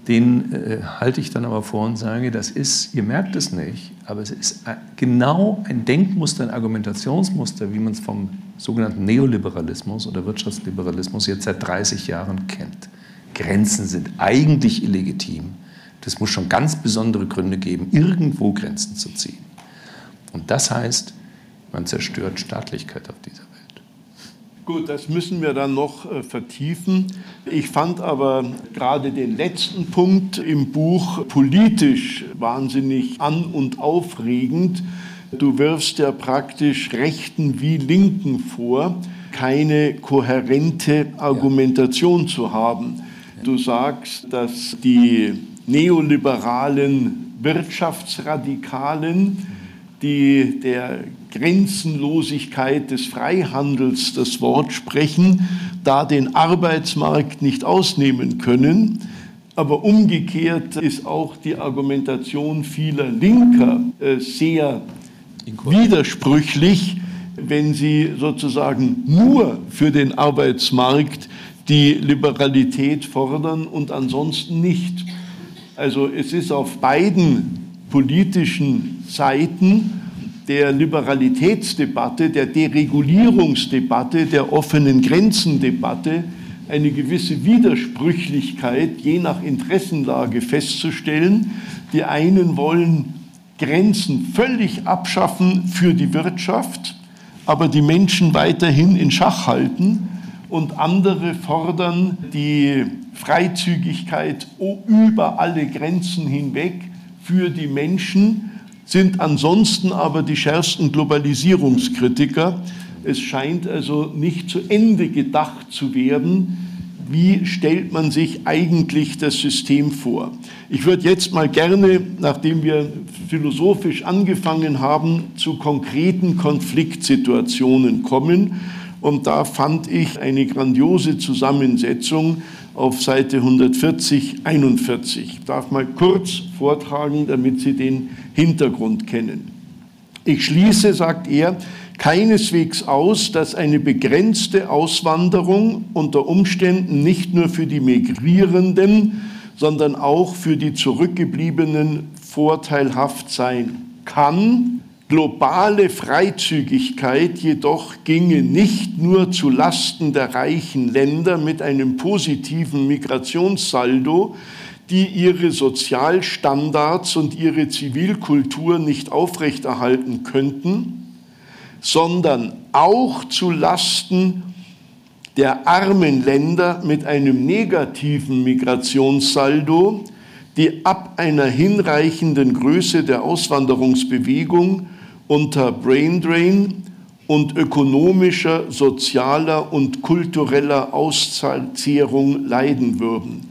Den äh, halte ich dann aber vor und sage, das ist, ihr merkt es nicht, aber es ist genau ein Denkmuster, ein Argumentationsmuster, wie man es vom sogenannten Neoliberalismus oder Wirtschaftsliberalismus jetzt seit 30 Jahren kennt. Grenzen sind eigentlich illegitim. Das muss schon ganz besondere Gründe geben, irgendwo Grenzen zu ziehen. Und das heißt, man zerstört Staatlichkeit auf dieser Welt. Gut, das müssen wir dann noch äh, vertiefen. Ich fand aber gerade den letzten Punkt im Buch politisch wahnsinnig an und aufregend. Du wirfst ja praktisch Rechten wie Linken vor, keine kohärente Argumentation zu haben. Du sagst, dass die neoliberalen Wirtschaftsradikalen, die der Grenzenlosigkeit des Freihandels das Wort sprechen, da den Arbeitsmarkt nicht ausnehmen können. Aber umgekehrt ist auch die Argumentation vieler Linker äh, sehr widersprüchlich, wenn sie sozusagen nur für den Arbeitsmarkt die Liberalität fordern und ansonsten nicht. Also es ist auf beiden politischen Seiten der Liberalitätsdebatte, der Deregulierungsdebatte, der offenen Grenzendebatte eine gewisse Widersprüchlichkeit je nach Interessenlage festzustellen. Die einen wollen Grenzen völlig abschaffen für die Wirtschaft, aber die Menschen weiterhin in Schach halten und andere fordern die Freizügigkeit über alle Grenzen hinweg für die Menschen, sind ansonsten aber die schärfsten Globalisierungskritiker. Es scheint also nicht zu Ende gedacht zu werden, wie stellt man sich eigentlich das System vor. Ich würde jetzt mal gerne, nachdem wir philosophisch angefangen haben, zu konkreten Konfliktsituationen kommen. Und da fand ich eine grandiose Zusammensetzung auf Seite 140, 41. Ich darf mal kurz vortragen, damit Sie den Hintergrund kennen. Ich schließe, sagt er, keineswegs aus, dass eine begrenzte Auswanderung unter Umständen nicht nur für die Migrierenden, sondern auch für die Zurückgebliebenen vorteilhaft sein kann, Globale Freizügigkeit jedoch ginge nicht nur zu Lasten der reichen Länder mit einem positiven Migrationssaldo, die ihre Sozialstandards und ihre Zivilkultur nicht aufrechterhalten könnten, sondern auch zu Lasten der armen Länder mit einem negativen Migrationssaldo, die ab einer hinreichenden Größe der Auswanderungsbewegung unter Braindrain und ökonomischer, sozialer und kultureller Auszehrung leiden würden.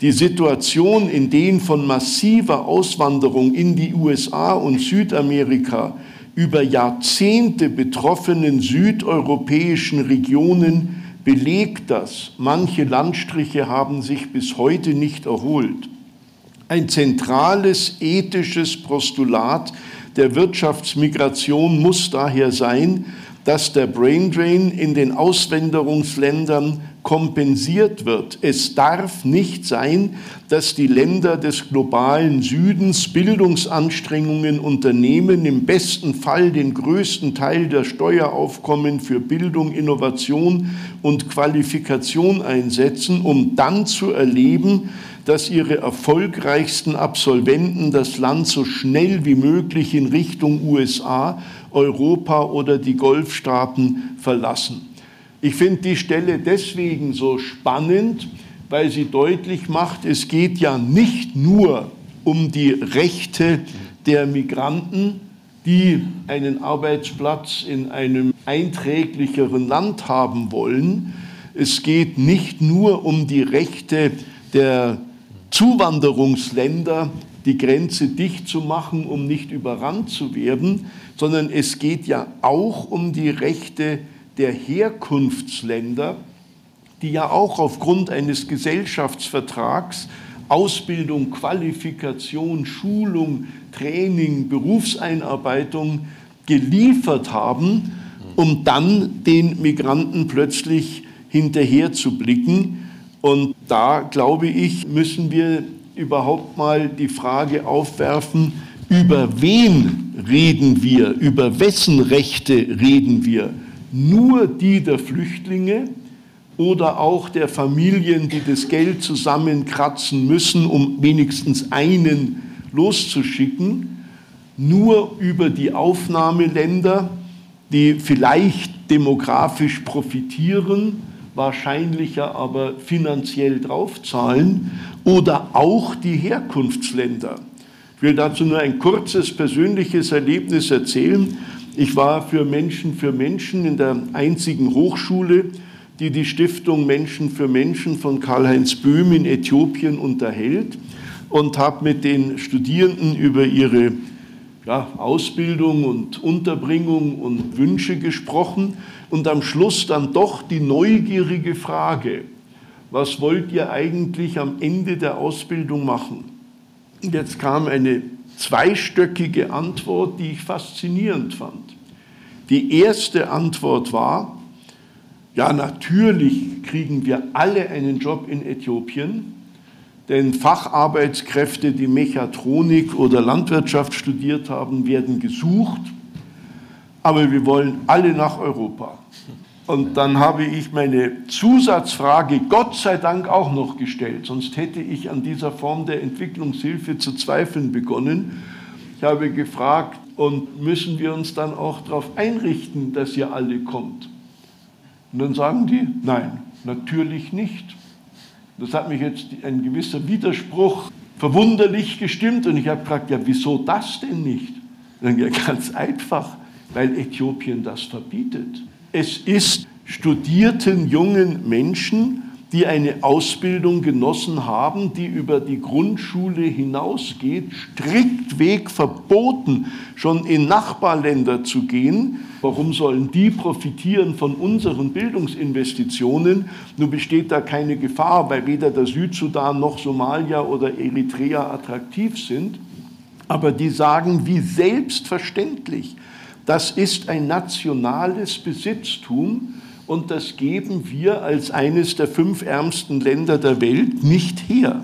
Die Situation in den von massiver Auswanderung in die USA und Südamerika über Jahrzehnte betroffenen südeuropäischen Regionen belegt das. Manche Landstriche haben sich bis heute nicht erholt. Ein zentrales ethisches Postulat der Wirtschaftsmigration muss daher sein, dass der Braindrain in den Auswanderungsländern kompensiert wird. Es darf nicht sein, dass die Länder des globalen Südens Bildungsanstrengungen unternehmen, im besten Fall den größten Teil der Steueraufkommen für Bildung, Innovation und Qualifikation einsetzen, um dann zu erleben, dass ihre erfolgreichsten Absolventen das Land so schnell wie möglich in Richtung USA, Europa oder die Golfstaaten verlassen. Ich finde die Stelle deswegen so spannend, weil sie deutlich macht, es geht ja nicht nur um die Rechte der Migranten, die einen Arbeitsplatz in einem einträglicheren Land haben wollen. Es geht nicht nur um die Rechte der Zuwanderungsländer die Grenze dicht zu machen, um nicht überrannt zu werden, sondern es geht ja auch um die Rechte der Herkunftsländer, die ja auch aufgrund eines Gesellschaftsvertrags Ausbildung, Qualifikation, Schulung, Training, Berufseinarbeitung geliefert haben, um dann den Migranten plötzlich hinterher zu blicken. Und da, glaube ich, müssen wir überhaupt mal die Frage aufwerfen, über wen reden wir, über wessen Rechte reden wir? Nur die der Flüchtlinge oder auch der Familien, die das Geld zusammenkratzen müssen, um wenigstens einen loszuschicken, nur über die Aufnahmeländer, die vielleicht demografisch profitieren, wahrscheinlicher aber finanziell draufzahlen, oder auch die Herkunftsländer. Ich will dazu nur ein kurzes persönliches Erlebnis erzählen. Ich war für Menschen für Menschen in der einzigen Hochschule, die die Stiftung Menschen für Menschen von Karl-Heinz Böhm in Äthiopien unterhält und habe mit den Studierenden über ihre ja, Ausbildung und Unterbringung und Wünsche gesprochen und am Schluss dann doch die neugierige Frage, was wollt ihr eigentlich am Ende der Ausbildung machen? Und jetzt kam eine zweistöckige Antwort, die ich faszinierend fand. Die erste Antwort war, ja natürlich kriegen wir alle einen Job in Äthiopien, denn Facharbeitskräfte, die Mechatronik oder Landwirtschaft studiert haben, werden gesucht, aber wir wollen alle nach Europa. Und dann habe ich meine Zusatzfrage Gott sei Dank auch noch gestellt, sonst hätte ich an dieser Form der Entwicklungshilfe zu zweifeln begonnen. Ich habe gefragt, und müssen wir uns dann auch darauf einrichten, dass ihr alle kommt? Und dann sagen die, nein, natürlich nicht. Das hat mich jetzt ein gewisser Widerspruch verwunderlich gestimmt und ich habe gefragt, ja, wieso das denn nicht? Dann ja, ganz einfach, weil Äthiopien das verbietet. Es ist studierten jungen Menschen, die eine Ausbildung genossen haben, die über die Grundschule hinausgeht, striktweg verboten, schon in Nachbarländer zu gehen. Warum sollen die profitieren von unseren Bildungsinvestitionen? Nun besteht da keine Gefahr, weil weder der Südsudan noch Somalia oder Eritrea attraktiv sind. Aber die sagen wie selbstverständlich, das ist ein nationales Besitztum und das geben wir als eines der fünf ärmsten Länder der Welt nicht her.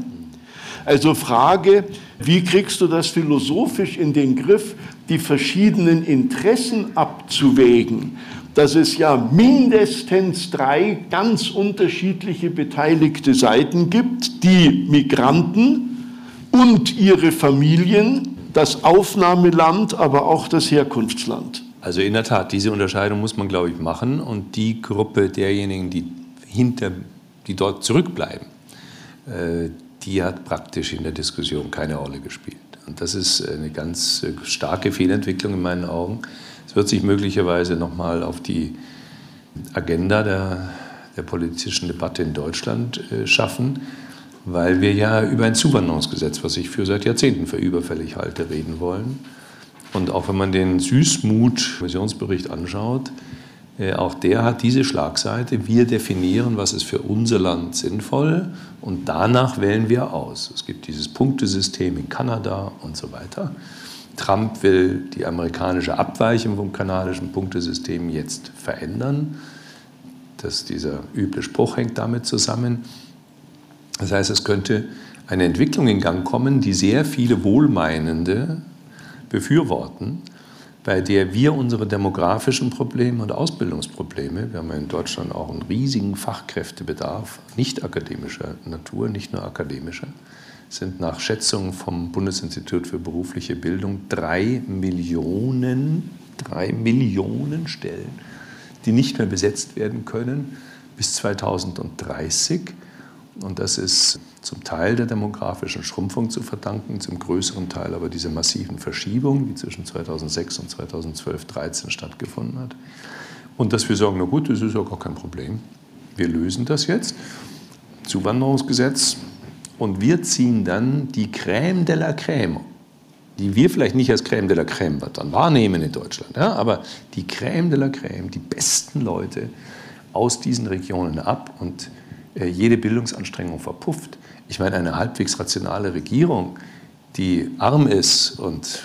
Also Frage, wie kriegst du das philosophisch in den Griff, die verschiedenen Interessen abzuwägen? Dass es ja mindestens drei ganz unterschiedliche beteiligte Seiten gibt, die Migranten und ihre Familien, das Aufnahmeland, aber auch das Herkunftsland. Also in der Tat, diese Unterscheidung muss man, glaube ich, machen. Und die Gruppe derjenigen, die hinter, die dort zurückbleiben, äh, die hat praktisch in der Diskussion keine Rolle gespielt. Und das ist eine ganz starke Fehlentwicklung in meinen Augen. Es wird sich möglicherweise nochmal auf die Agenda der, der politischen Debatte in Deutschland äh, schaffen weil wir ja über ein Zuwanderungsgesetz, was ich für seit Jahrzehnten für überfällig halte, reden wollen. Und auch wenn man den Süßmut-Missionsbericht anschaut, äh, auch der hat diese Schlagseite. Wir definieren, was ist für unser Land sinnvoll und danach wählen wir aus. Es gibt dieses Punktesystem in Kanada und so weiter. Trump will die amerikanische Abweichung vom kanadischen Punktesystem jetzt verändern. Das, dieser üble Spruch hängt damit zusammen. Das heißt, es könnte eine Entwicklung in Gang kommen, die sehr viele Wohlmeinende befürworten, bei der wir unsere demografischen Probleme und Ausbildungsprobleme, wir haben in Deutschland auch einen riesigen Fachkräftebedarf, nicht akademischer Natur, nicht nur akademischer, sind nach Schätzungen vom Bundesinstitut für berufliche Bildung drei Millionen, drei Millionen Stellen, die nicht mehr besetzt werden können bis 2030 und das ist zum Teil der demografischen Schrumpfung zu verdanken, zum größeren Teil aber dieser massiven Verschiebung, die zwischen 2006 und 2012, 2013 stattgefunden hat. Und dass wir sagen, na gut, das ist ja gar kein Problem. Wir lösen das jetzt. Zuwanderungsgesetz. Und wir ziehen dann die Crème de la Crème, die wir vielleicht nicht als Crème de la Crème dann wahrnehmen in Deutschland, ja, aber die Crème de la Crème, die besten Leute aus diesen Regionen ab und jede Bildungsanstrengung verpufft. Ich meine, eine halbwegs rationale Regierung, die arm ist und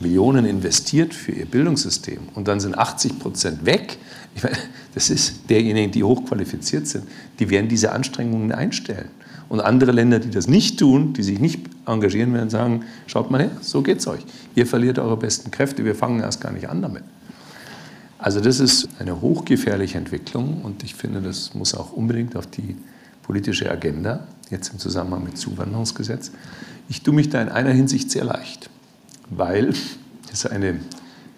Millionen investiert für ihr Bildungssystem und dann sind 80 Prozent weg, ich meine, das ist derjenigen, die hochqualifiziert sind, die werden diese Anstrengungen einstellen. Und andere Länder, die das nicht tun, die sich nicht engagieren, werden sagen, schaut mal her, so geht's euch. Ihr verliert eure besten Kräfte, wir fangen erst gar nicht an damit. Also das ist eine hochgefährliche Entwicklung und ich finde, das muss auch unbedingt auf die politische Agenda, jetzt im Zusammenhang mit Zuwanderungsgesetz. Ich tue mich da in einer Hinsicht sehr leicht, weil es eine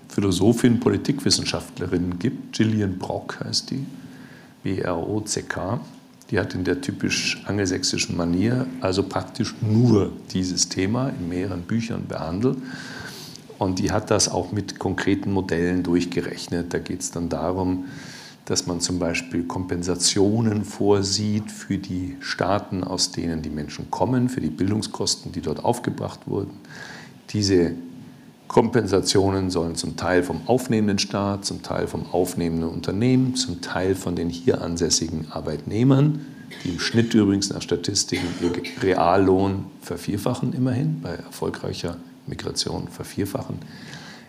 Philosophin, Politikwissenschaftlerin gibt, Gillian Brock heißt die, B-R-O-C-K. Die hat in der typisch angelsächsischen Manier also praktisch nur dieses Thema in mehreren Büchern behandelt und die hat das auch mit konkreten Modellen durchgerechnet. Da geht es dann darum, dass man zum Beispiel Kompensationen vorsieht für die Staaten, aus denen die Menschen kommen, für die Bildungskosten, die dort aufgebracht wurden. Diese Kompensationen sollen zum Teil vom aufnehmenden Staat, zum Teil vom aufnehmenden Unternehmen, zum Teil von den hier ansässigen Arbeitnehmern, die im Schnitt übrigens nach Statistiken ihr Reallohn vervierfachen immerhin bei erfolgreicher Migration vervierfachen,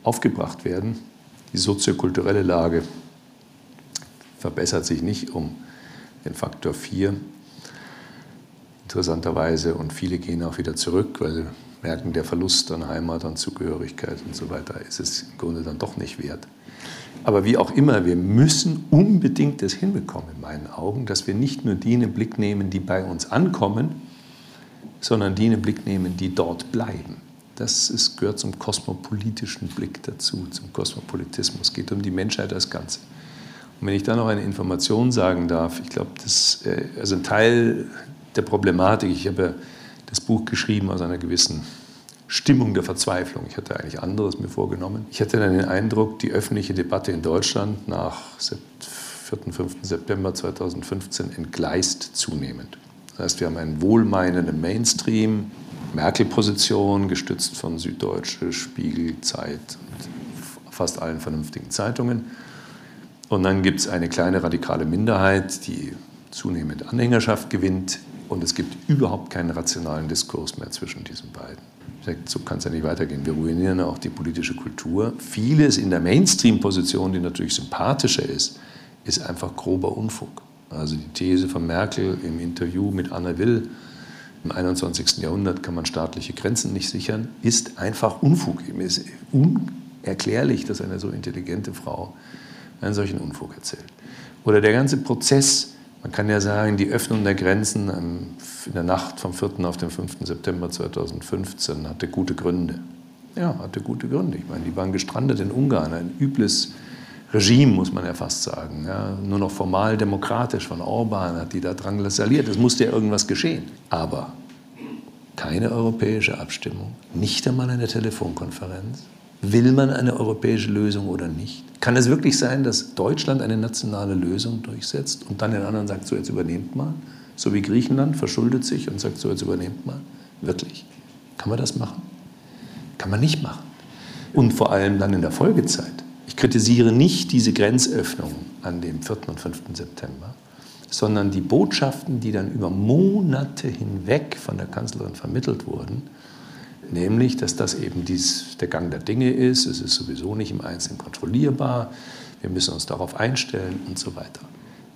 aufgebracht werden. Die soziokulturelle Lage verbessert sich nicht um den Faktor 4, interessanterweise, und viele gehen auch wieder zurück, weil sie merken, der Verlust an Heimat, an Zugehörigkeit und so weiter ist es im Grunde dann doch nicht wert. Aber wie auch immer, wir müssen unbedingt das hinbekommen, in meinen Augen, dass wir nicht nur die in den Blick nehmen, die bei uns ankommen, sondern die in den Blick nehmen, die dort bleiben. Das ist, gehört zum kosmopolitischen Blick dazu, zum Kosmopolitismus. Es geht um die Menschheit als Ganze. Und wenn ich da noch eine Information sagen darf, ich glaube, das äh, also ein Teil der Problematik, ich habe das Buch geschrieben aus einer gewissen Stimmung der Verzweiflung. Ich hatte eigentlich anderes mir vorgenommen. Ich hatte dann den Eindruck, die öffentliche Debatte in Deutschland nach 4. 5. September 2015 entgleist zunehmend. Das heißt, wir haben einen wohlmeinenden Mainstream, Merkel-Position, gestützt von Süddeutsche, Spiegel, Zeit und fast allen vernünftigen Zeitungen. Und dann gibt es eine kleine radikale Minderheit, die zunehmend Anhängerschaft gewinnt. Und es gibt überhaupt keinen rationalen Diskurs mehr zwischen diesen beiden. So kann es ja nicht weitergehen. Wir ruinieren auch die politische Kultur. Vieles in der Mainstream-Position, die natürlich sympathischer ist, ist einfach grober Unfug. Also die These von Merkel im Interview mit Anna Will, im 21. Jahrhundert kann man staatliche Grenzen nicht sichern, ist einfach Unfug. Es ist unerklärlich, dass eine so intelligente Frau einen solchen Unfug erzählt. Oder der ganze Prozess, man kann ja sagen, die Öffnung der Grenzen in der Nacht vom 4. auf den 5. September 2015 hatte gute Gründe. Ja, hatte gute Gründe. Ich meine, die waren gestrandet in Ungarn, ein übles Regime, muss man ja fast sagen. Ja, nur noch formal demokratisch von Orban hat die da drangsaliert. Es musste ja irgendwas geschehen. Aber keine europäische Abstimmung, nicht einmal eine Telefonkonferenz. Will man eine europäische Lösung oder nicht? Kann es wirklich sein, dass Deutschland eine nationale Lösung durchsetzt und dann den anderen sagt, so jetzt übernehmt mal? So wie Griechenland verschuldet sich und sagt, so jetzt übernehmt mal? Wirklich? Kann man das machen? Kann man nicht machen. Und vor allem dann in der Folgezeit. Ich kritisiere nicht diese Grenzöffnung an dem 4. und 5. September, sondern die Botschaften, die dann über Monate hinweg von der Kanzlerin vermittelt wurden, nämlich, dass das eben dies, der Gang der Dinge ist, es ist sowieso nicht im Einzelnen kontrollierbar, wir müssen uns darauf einstellen und so weiter.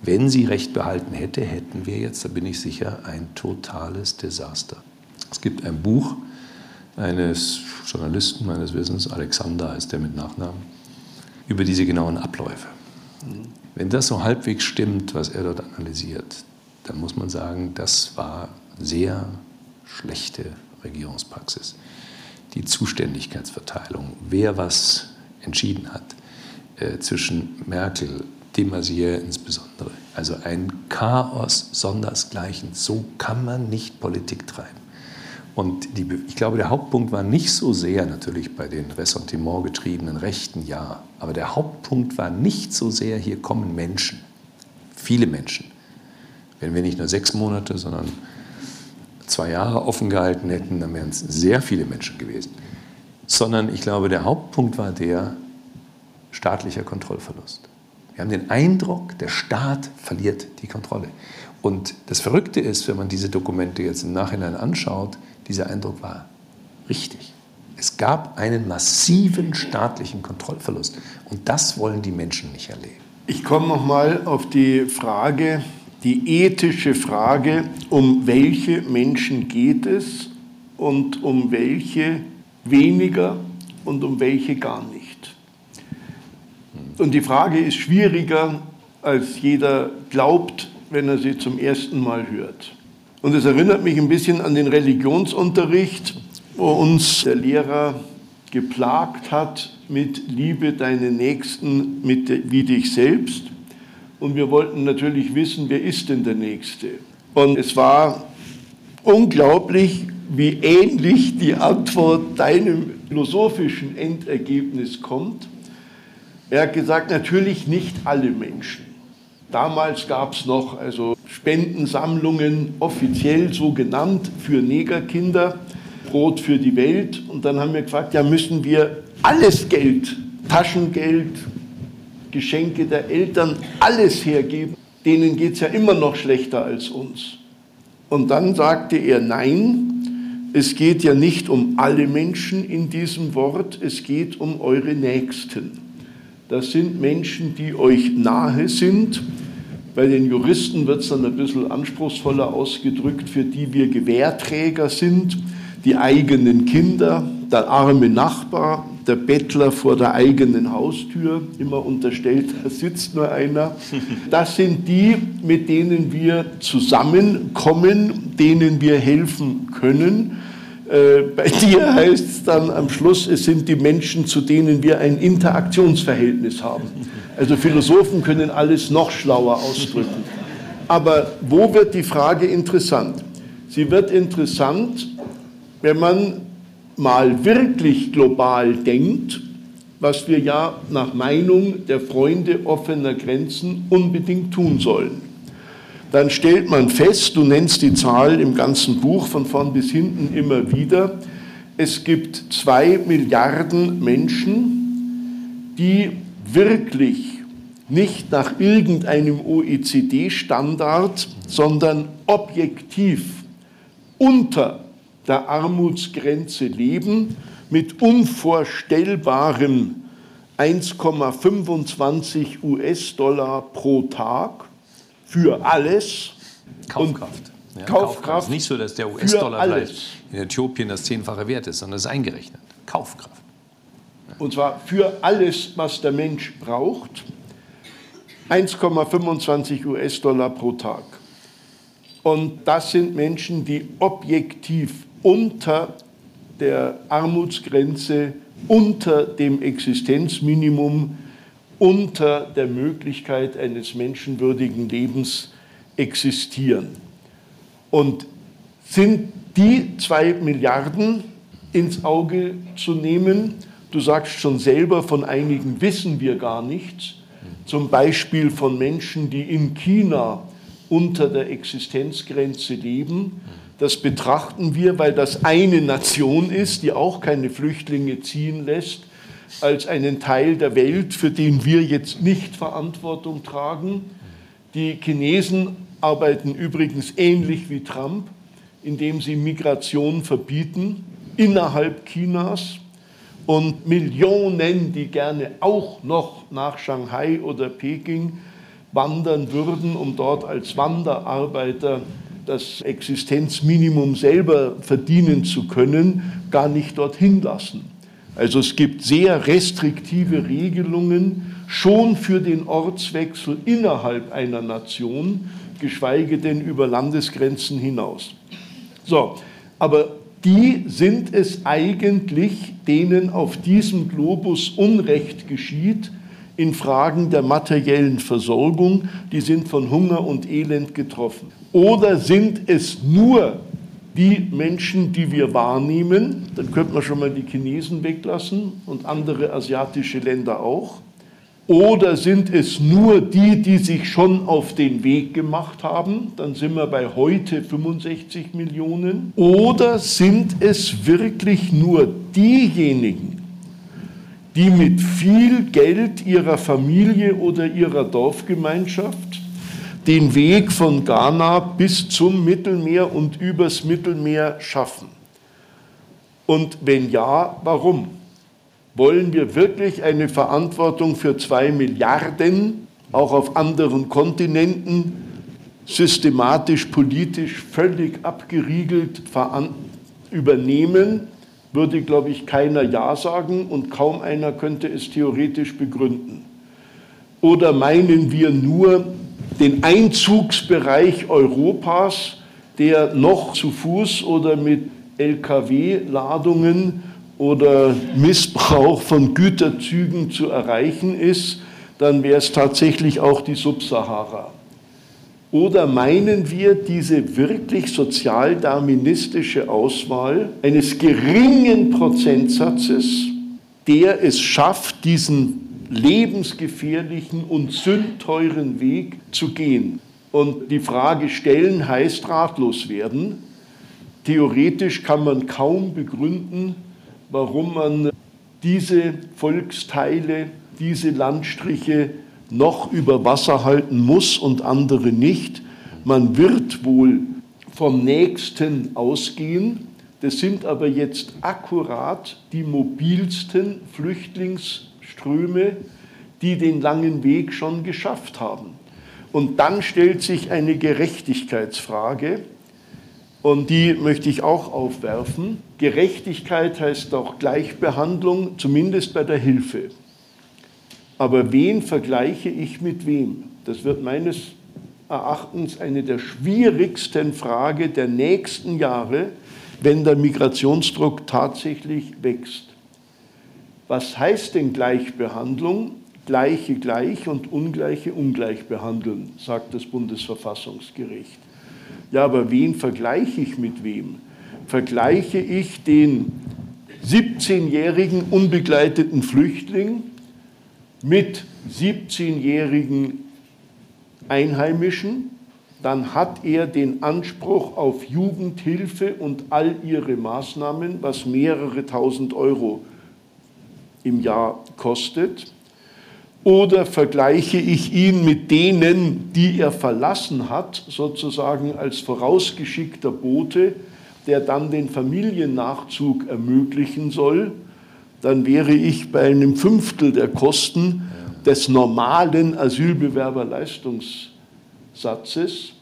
Wenn sie recht behalten hätte, hätten wir jetzt, da bin ich sicher, ein totales Desaster. Es gibt ein Buch eines Journalisten meines Wissens, Alexander heißt der mit Nachnamen, über diese genauen Abläufe. Wenn das so halbwegs stimmt, was er dort analysiert, dann muss man sagen, das war sehr schlechte Regierungspraxis. Die Zuständigkeitsverteilung, wer was entschieden hat, äh, zwischen Merkel, de Maizière insbesondere. Also ein Chaos sondersgleichen. So kann man nicht Politik treiben. Und die, ich glaube, der Hauptpunkt war nicht so sehr natürlich bei den ressentimentgetriebenen Rechten, ja, aber der Hauptpunkt war nicht so sehr, hier kommen Menschen, viele Menschen. Wenn wir nicht nur sechs Monate, sondern zwei Jahre offen gehalten hätten, dann wären es sehr viele Menschen gewesen. Sondern ich glaube, der Hauptpunkt war der staatlicher Kontrollverlust. Wir haben den Eindruck, der Staat verliert die Kontrolle. Und das Verrückte ist, wenn man diese Dokumente jetzt im Nachhinein anschaut, dieser Eindruck war richtig. Es gab einen massiven staatlichen Kontrollverlust. Und das wollen die Menschen nicht erleben. Ich komme nochmal auf die Frage, die ethische Frage, um welche Menschen geht es und um welche weniger und um welche gar nicht. Und die Frage ist schwieriger, als jeder glaubt, wenn er sie zum ersten Mal hört. Und es erinnert mich ein bisschen an den Religionsunterricht, wo uns der Lehrer geplagt hat mit Liebe deinen Nächsten mit, wie dich selbst. Und wir wollten natürlich wissen, wer ist denn der Nächste? Und es war unglaublich, wie ähnlich die Antwort deinem philosophischen Endergebnis kommt. Er hat gesagt, natürlich nicht alle Menschen. Damals gab es noch also Spendensammlungen, offiziell so genannt, für Negerkinder, Brot für die Welt. Und dann haben wir gefragt, ja müssen wir alles Geld, Taschengeld, Geschenke der Eltern, alles hergeben. Denen geht es ja immer noch schlechter als uns. Und dann sagte er, nein, es geht ja nicht um alle Menschen in diesem Wort, es geht um eure Nächsten. Das sind Menschen, die euch nahe sind. Bei den Juristen wird es dann ein bisschen anspruchsvoller ausgedrückt, für die wir Gewährträger sind, die eigenen Kinder, der arme Nachbar, der Bettler vor der eigenen Haustür, immer unterstellt, da sitzt nur einer. Das sind die, mit denen wir zusammenkommen, denen wir helfen können. Äh, bei dir heißt es dann am Schluss, es sind die Menschen, zu denen wir ein Interaktionsverhältnis haben. Also Philosophen können alles noch schlauer ausdrücken. Aber wo wird die Frage interessant? Sie wird interessant, wenn man mal wirklich global denkt, was wir ja nach Meinung der Freunde offener Grenzen unbedingt tun sollen dann stellt man fest, du nennst die Zahl im ganzen Buch von vorn bis hinten immer wieder, es gibt zwei Milliarden Menschen, die wirklich nicht nach irgendeinem OECD-Standard, sondern objektiv unter der Armutsgrenze leben, mit unvorstellbaren 1,25 US-Dollar pro Tag für alles. Kaufkraft. Ja, Kaufkraft. Es ist nicht so, dass der US-Dollar in Äthiopien das zehnfache Wert ist, sondern es ist eingerechnet. Kaufkraft. Und zwar für alles, was der Mensch braucht. 1,25 US-Dollar pro Tag. Und das sind Menschen, die objektiv unter der Armutsgrenze, unter dem Existenzminimum unter der Möglichkeit eines menschenwürdigen Lebens existieren. Und sind die zwei Milliarden ins Auge zu nehmen, du sagst schon selber, von einigen wissen wir gar nichts, zum Beispiel von Menschen, die in China unter der Existenzgrenze leben. Das betrachten wir, weil das eine Nation ist, die auch keine Flüchtlinge ziehen lässt als einen Teil der Welt, für den wir jetzt nicht Verantwortung tragen. Die Chinesen arbeiten übrigens ähnlich wie Trump, indem sie Migration verbieten innerhalb Chinas und Millionen, die gerne auch noch nach Shanghai oder Peking wandern würden, um dort als Wanderarbeiter das Existenzminimum selber verdienen zu können, gar nicht dorthin lassen. Also es gibt sehr restriktive Regelungen schon für den Ortswechsel innerhalb einer Nation, geschweige denn über Landesgrenzen hinaus. So, aber die sind es eigentlich, denen auf diesem Globus Unrecht geschieht in Fragen der materiellen Versorgung, die sind von Hunger und Elend getroffen. Oder sind es nur die Menschen, die wir wahrnehmen, dann könnte man schon mal die Chinesen weglassen und andere asiatische Länder auch. Oder sind es nur die, die sich schon auf den Weg gemacht haben? Dann sind wir bei heute 65 Millionen. Oder sind es wirklich nur diejenigen, die mit viel Geld ihrer Familie oder ihrer Dorfgemeinschaft den Weg von Ghana bis zum Mittelmeer und übers Mittelmeer schaffen? Und wenn ja, warum? Wollen wir wirklich eine Verantwortung für zwei Milliarden auch auf anderen Kontinenten systematisch, politisch völlig abgeriegelt übernehmen? Würde, glaube ich, keiner Ja sagen und kaum einer könnte es theoretisch begründen. Oder meinen wir nur den Einzugsbereich Europas, der noch zu Fuß oder mit Lkw-Ladungen oder Missbrauch von Güterzügen zu erreichen ist, dann wäre es tatsächlich auch die Subsahara. Oder meinen wir diese wirklich sozialdarwinistische Auswahl eines geringen Prozentsatzes, der es schafft, diesen lebensgefährlichen und sündteuren Weg zu gehen? Und die Frage stellen heißt ratlos werden. Theoretisch kann man kaum begründen, warum man diese Volksteile, diese Landstriche noch über Wasser halten muss und andere nicht. Man wird wohl vom Nächsten ausgehen. Das sind aber jetzt akkurat die mobilsten Flüchtlingsströme, die den langen Weg schon geschafft haben. Und dann stellt sich eine Gerechtigkeitsfrage. Und die möchte ich auch aufwerfen. Gerechtigkeit heißt auch Gleichbehandlung, zumindest bei der Hilfe. Aber wen vergleiche ich mit wem? Das wird meines Erachtens eine der schwierigsten Fragen der nächsten Jahre, wenn der Migrationsdruck tatsächlich wächst. Was heißt denn Gleichbehandlung? Gleiche gleich und Ungleiche ungleich behandeln, sagt das Bundesverfassungsgericht. Ja, aber wen vergleiche ich mit wem? Vergleiche ich den 17-jährigen unbegleiteten Flüchtling mit 17-jährigen Einheimischen, dann hat er den Anspruch auf Jugendhilfe und all ihre Maßnahmen, was mehrere tausend Euro im Jahr kostet. Oder vergleiche ich ihn mit denen, die er verlassen hat, sozusagen als vorausgeschickter Bote, der dann den Familiennachzug ermöglichen soll, dann wäre ich bei einem Fünftel der Kosten des normalen Asylbewerberleistungssatzes.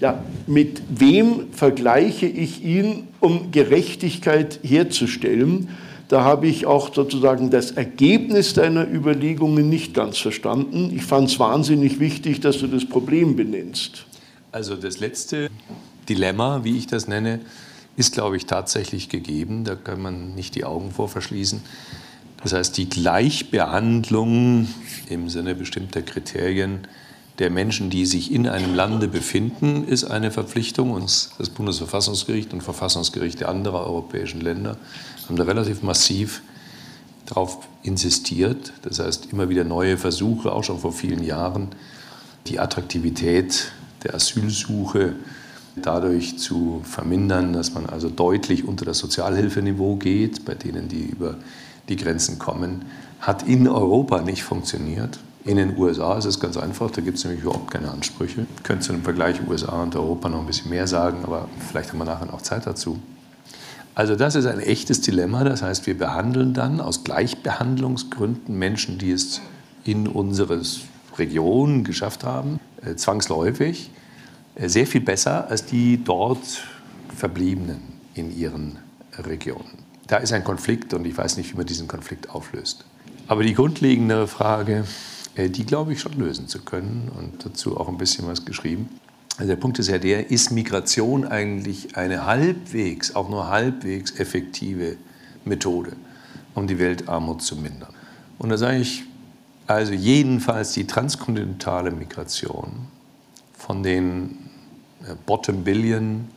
Ja, mit wem vergleiche ich ihn, um Gerechtigkeit herzustellen? Da habe ich auch sozusagen das Ergebnis deiner Überlegungen nicht ganz verstanden. Ich fand es wahnsinnig wichtig, dass du das Problem benennst. Also das letzte Dilemma, wie ich das nenne, ist, glaube ich, tatsächlich gegeben. Da kann man nicht die Augen vor verschließen. Das heißt, die Gleichbehandlung im Sinne bestimmter Kriterien der Menschen, die sich in einem Lande befinden, ist eine Verpflichtung. Und das Bundesverfassungsgericht und Verfassungsgerichte anderer europäischen Länder haben da relativ massiv darauf insistiert. Das heißt, immer wieder neue Versuche, auch schon vor vielen Jahren, die Attraktivität der Asylsuche dadurch zu vermindern, dass man also deutlich unter das Sozialhilfeniveau geht, bei denen, die über die Grenzen kommen, hat in Europa nicht funktioniert. In den USA ist es ganz einfach, da gibt es nämlich überhaupt keine Ansprüche. Ich könnte zu einem Vergleich USA und Europa noch ein bisschen mehr sagen, aber vielleicht haben wir nachher noch Zeit dazu. Also das ist ein echtes Dilemma. Das heißt, wir behandeln dann aus Gleichbehandlungsgründen Menschen, die es in unsere Region geschafft haben, äh, zwangsläufig äh, sehr viel besser als die dort Verbliebenen in ihren Regionen. Da ist ein Konflikt und ich weiß nicht, wie man diesen Konflikt auflöst. Aber die grundlegende Frage, äh, die glaube ich schon lösen zu können und dazu auch ein bisschen was geschrieben. Also der Punkt ist ja der, ist Migration eigentlich eine halbwegs, auch nur halbwegs effektive Methode, um die Weltarmut zu mindern? Und da sage ich, also jedenfalls die transkontinentale Migration von den Bottom Billion,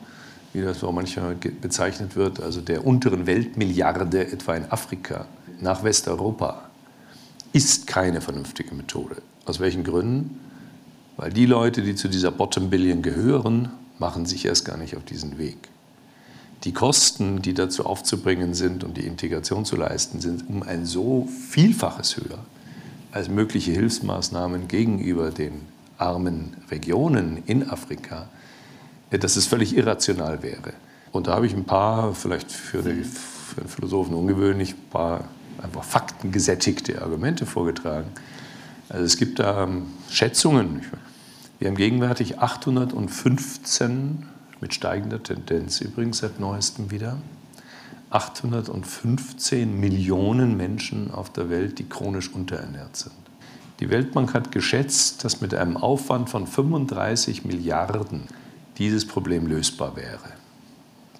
wie das auch manchmal bezeichnet wird, also der unteren Weltmilliarde etwa in Afrika nach Westeuropa, ist keine vernünftige Methode. Aus welchen Gründen? Weil die Leute, die zu dieser Bottom Billion gehören, machen sich erst gar nicht auf diesen Weg. Die Kosten, die dazu aufzubringen sind und die Integration zu leisten, sind um ein so Vielfaches höher als mögliche Hilfsmaßnahmen gegenüber den armen Regionen in Afrika, dass es völlig irrational wäre. Und da habe ich ein paar, vielleicht für, die, für den Philosophen ungewöhnlich, ein paar einfach faktengesättigte Argumente vorgetragen. Also es gibt da Schätzungen. Wir haben gegenwärtig 815, mit steigender Tendenz übrigens seit neuestem wieder, 815 Millionen Menschen auf der Welt, die chronisch unterernährt sind. Die Weltbank hat geschätzt, dass mit einem Aufwand von 35 Milliarden dieses Problem lösbar wäre.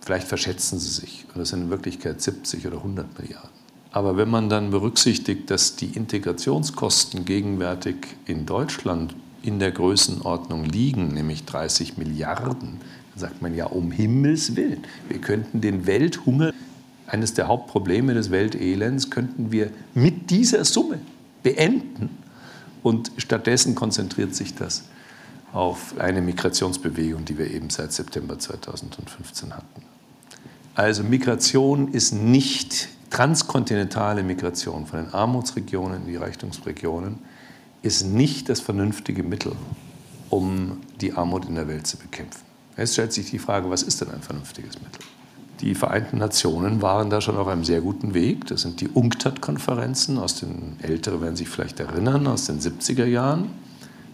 Vielleicht verschätzen sie sich und das sind in Wirklichkeit 70 oder 100 Milliarden. Aber wenn man dann berücksichtigt, dass die Integrationskosten gegenwärtig in Deutschland in der Größenordnung liegen, nämlich 30 Milliarden, dann sagt man ja, um Himmels Willen, wir könnten den Welthunger, eines der Hauptprobleme des Weltelends, könnten wir mit dieser Summe beenden. Und stattdessen konzentriert sich das auf eine Migrationsbewegung, die wir eben seit September 2015 hatten. Also Migration ist nicht transkontinentale Migration von den Armutsregionen in die Reichtumsregionen ist nicht das vernünftige Mittel, um die Armut in der Welt zu bekämpfen. Jetzt stellt sich die Frage, was ist denn ein vernünftiges Mittel? Die Vereinten Nationen waren da schon auf einem sehr guten Weg. Das sind die UNCTAD-Konferenzen, aus den Älteren werden sich vielleicht erinnern, aus den 70er Jahren.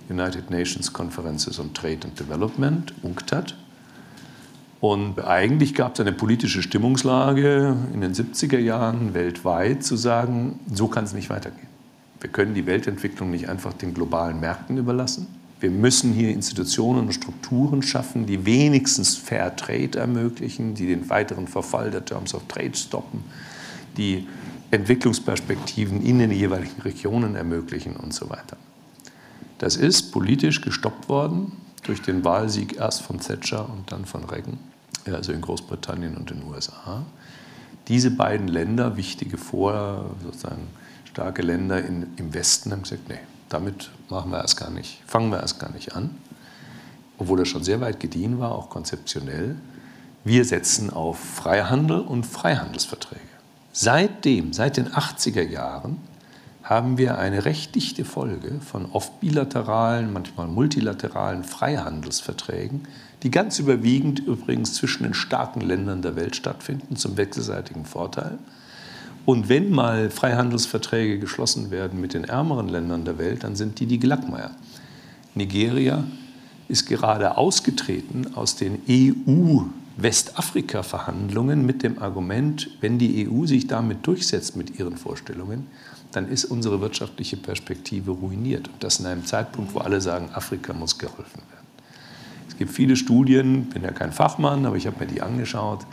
United Nations Conferences on Trade and Development, UNCTAD. Und eigentlich gab es eine politische Stimmungslage in den 70er Jahren weltweit zu sagen, so kann es nicht weitergehen. Wir können die Weltentwicklung nicht einfach den globalen Märkten überlassen. Wir müssen hier Institutionen und Strukturen schaffen, die wenigstens Fair Trade ermöglichen, die den weiteren Verfall der Terms of Trade stoppen, die Entwicklungsperspektiven in den jeweiligen Regionen ermöglichen und so weiter. Das ist politisch gestoppt worden durch den Wahlsieg erst von Thatcher und dann von Reagan also in Großbritannien und den USA. Diese beiden Länder, wichtige vor, sozusagen starke Länder in, im Westen, haben gesagt, nee, damit machen wir erst gar nicht, fangen wir erst gar nicht an, obwohl das schon sehr weit gediehen war, auch konzeptionell. Wir setzen auf Freihandel und Freihandelsverträge. Seitdem, seit den 80er Jahren, haben wir eine recht dichte Folge von oft bilateralen, manchmal multilateralen Freihandelsverträgen, die ganz überwiegend übrigens zwischen den starken Ländern der Welt stattfinden, zum wechselseitigen Vorteil. Und wenn mal Freihandelsverträge geschlossen werden mit den ärmeren Ländern der Welt, dann sind die die Gelackmeier. Nigeria ist gerade ausgetreten aus den EU-Westafrika-Verhandlungen mit dem Argument, wenn die EU sich damit durchsetzt mit ihren Vorstellungen, dann ist unsere wirtschaftliche Perspektive ruiniert. Und das in einem Zeitpunkt, wo alle sagen, Afrika muss geholfen werden. Es gibt viele Studien, bin ja kein Fachmann, aber ich habe mir die angeschaut,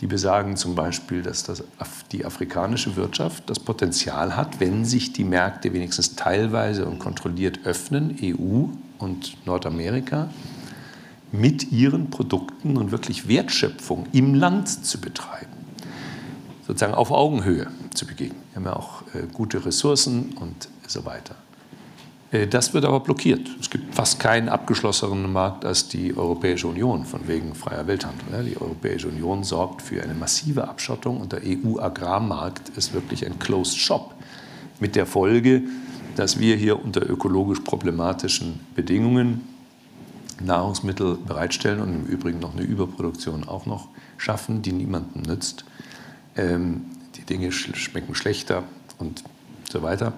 die besagen zum Beispiel, dass das, die afrikanische Wirtschaft das Potenzial hat, wenn sich die Märkte wenigstens teilweise und kontrolliert öffnen, EU und Nordamerika, mit ihren Produkten und wirklich Wertschöpfung im Land zu betreiben. Sozusagen auf Augenhöhe zu begegnen. Wir haben ja auch äh, gute Ressourcen und so weiter. Äh, das wird aber blockiert. Es gibt fast keinen abgeschlossenen Markt als die Europäische Union, von wegen freier Welthandel. Die Europäische Union sorgt für eine massive Abschottung und der EU-Agrarmarkt ist wirklich ein Closed Shop. Mit der Folge, dass wir hier unter ökologisch problematischen Bedingungen Nahrungsmittel bereitstellen und im Übrigen noch eine Überproduktion auch noch schaffen, die niemandem nützt. Ähm, die Dinge schmecken schlechter und so weiter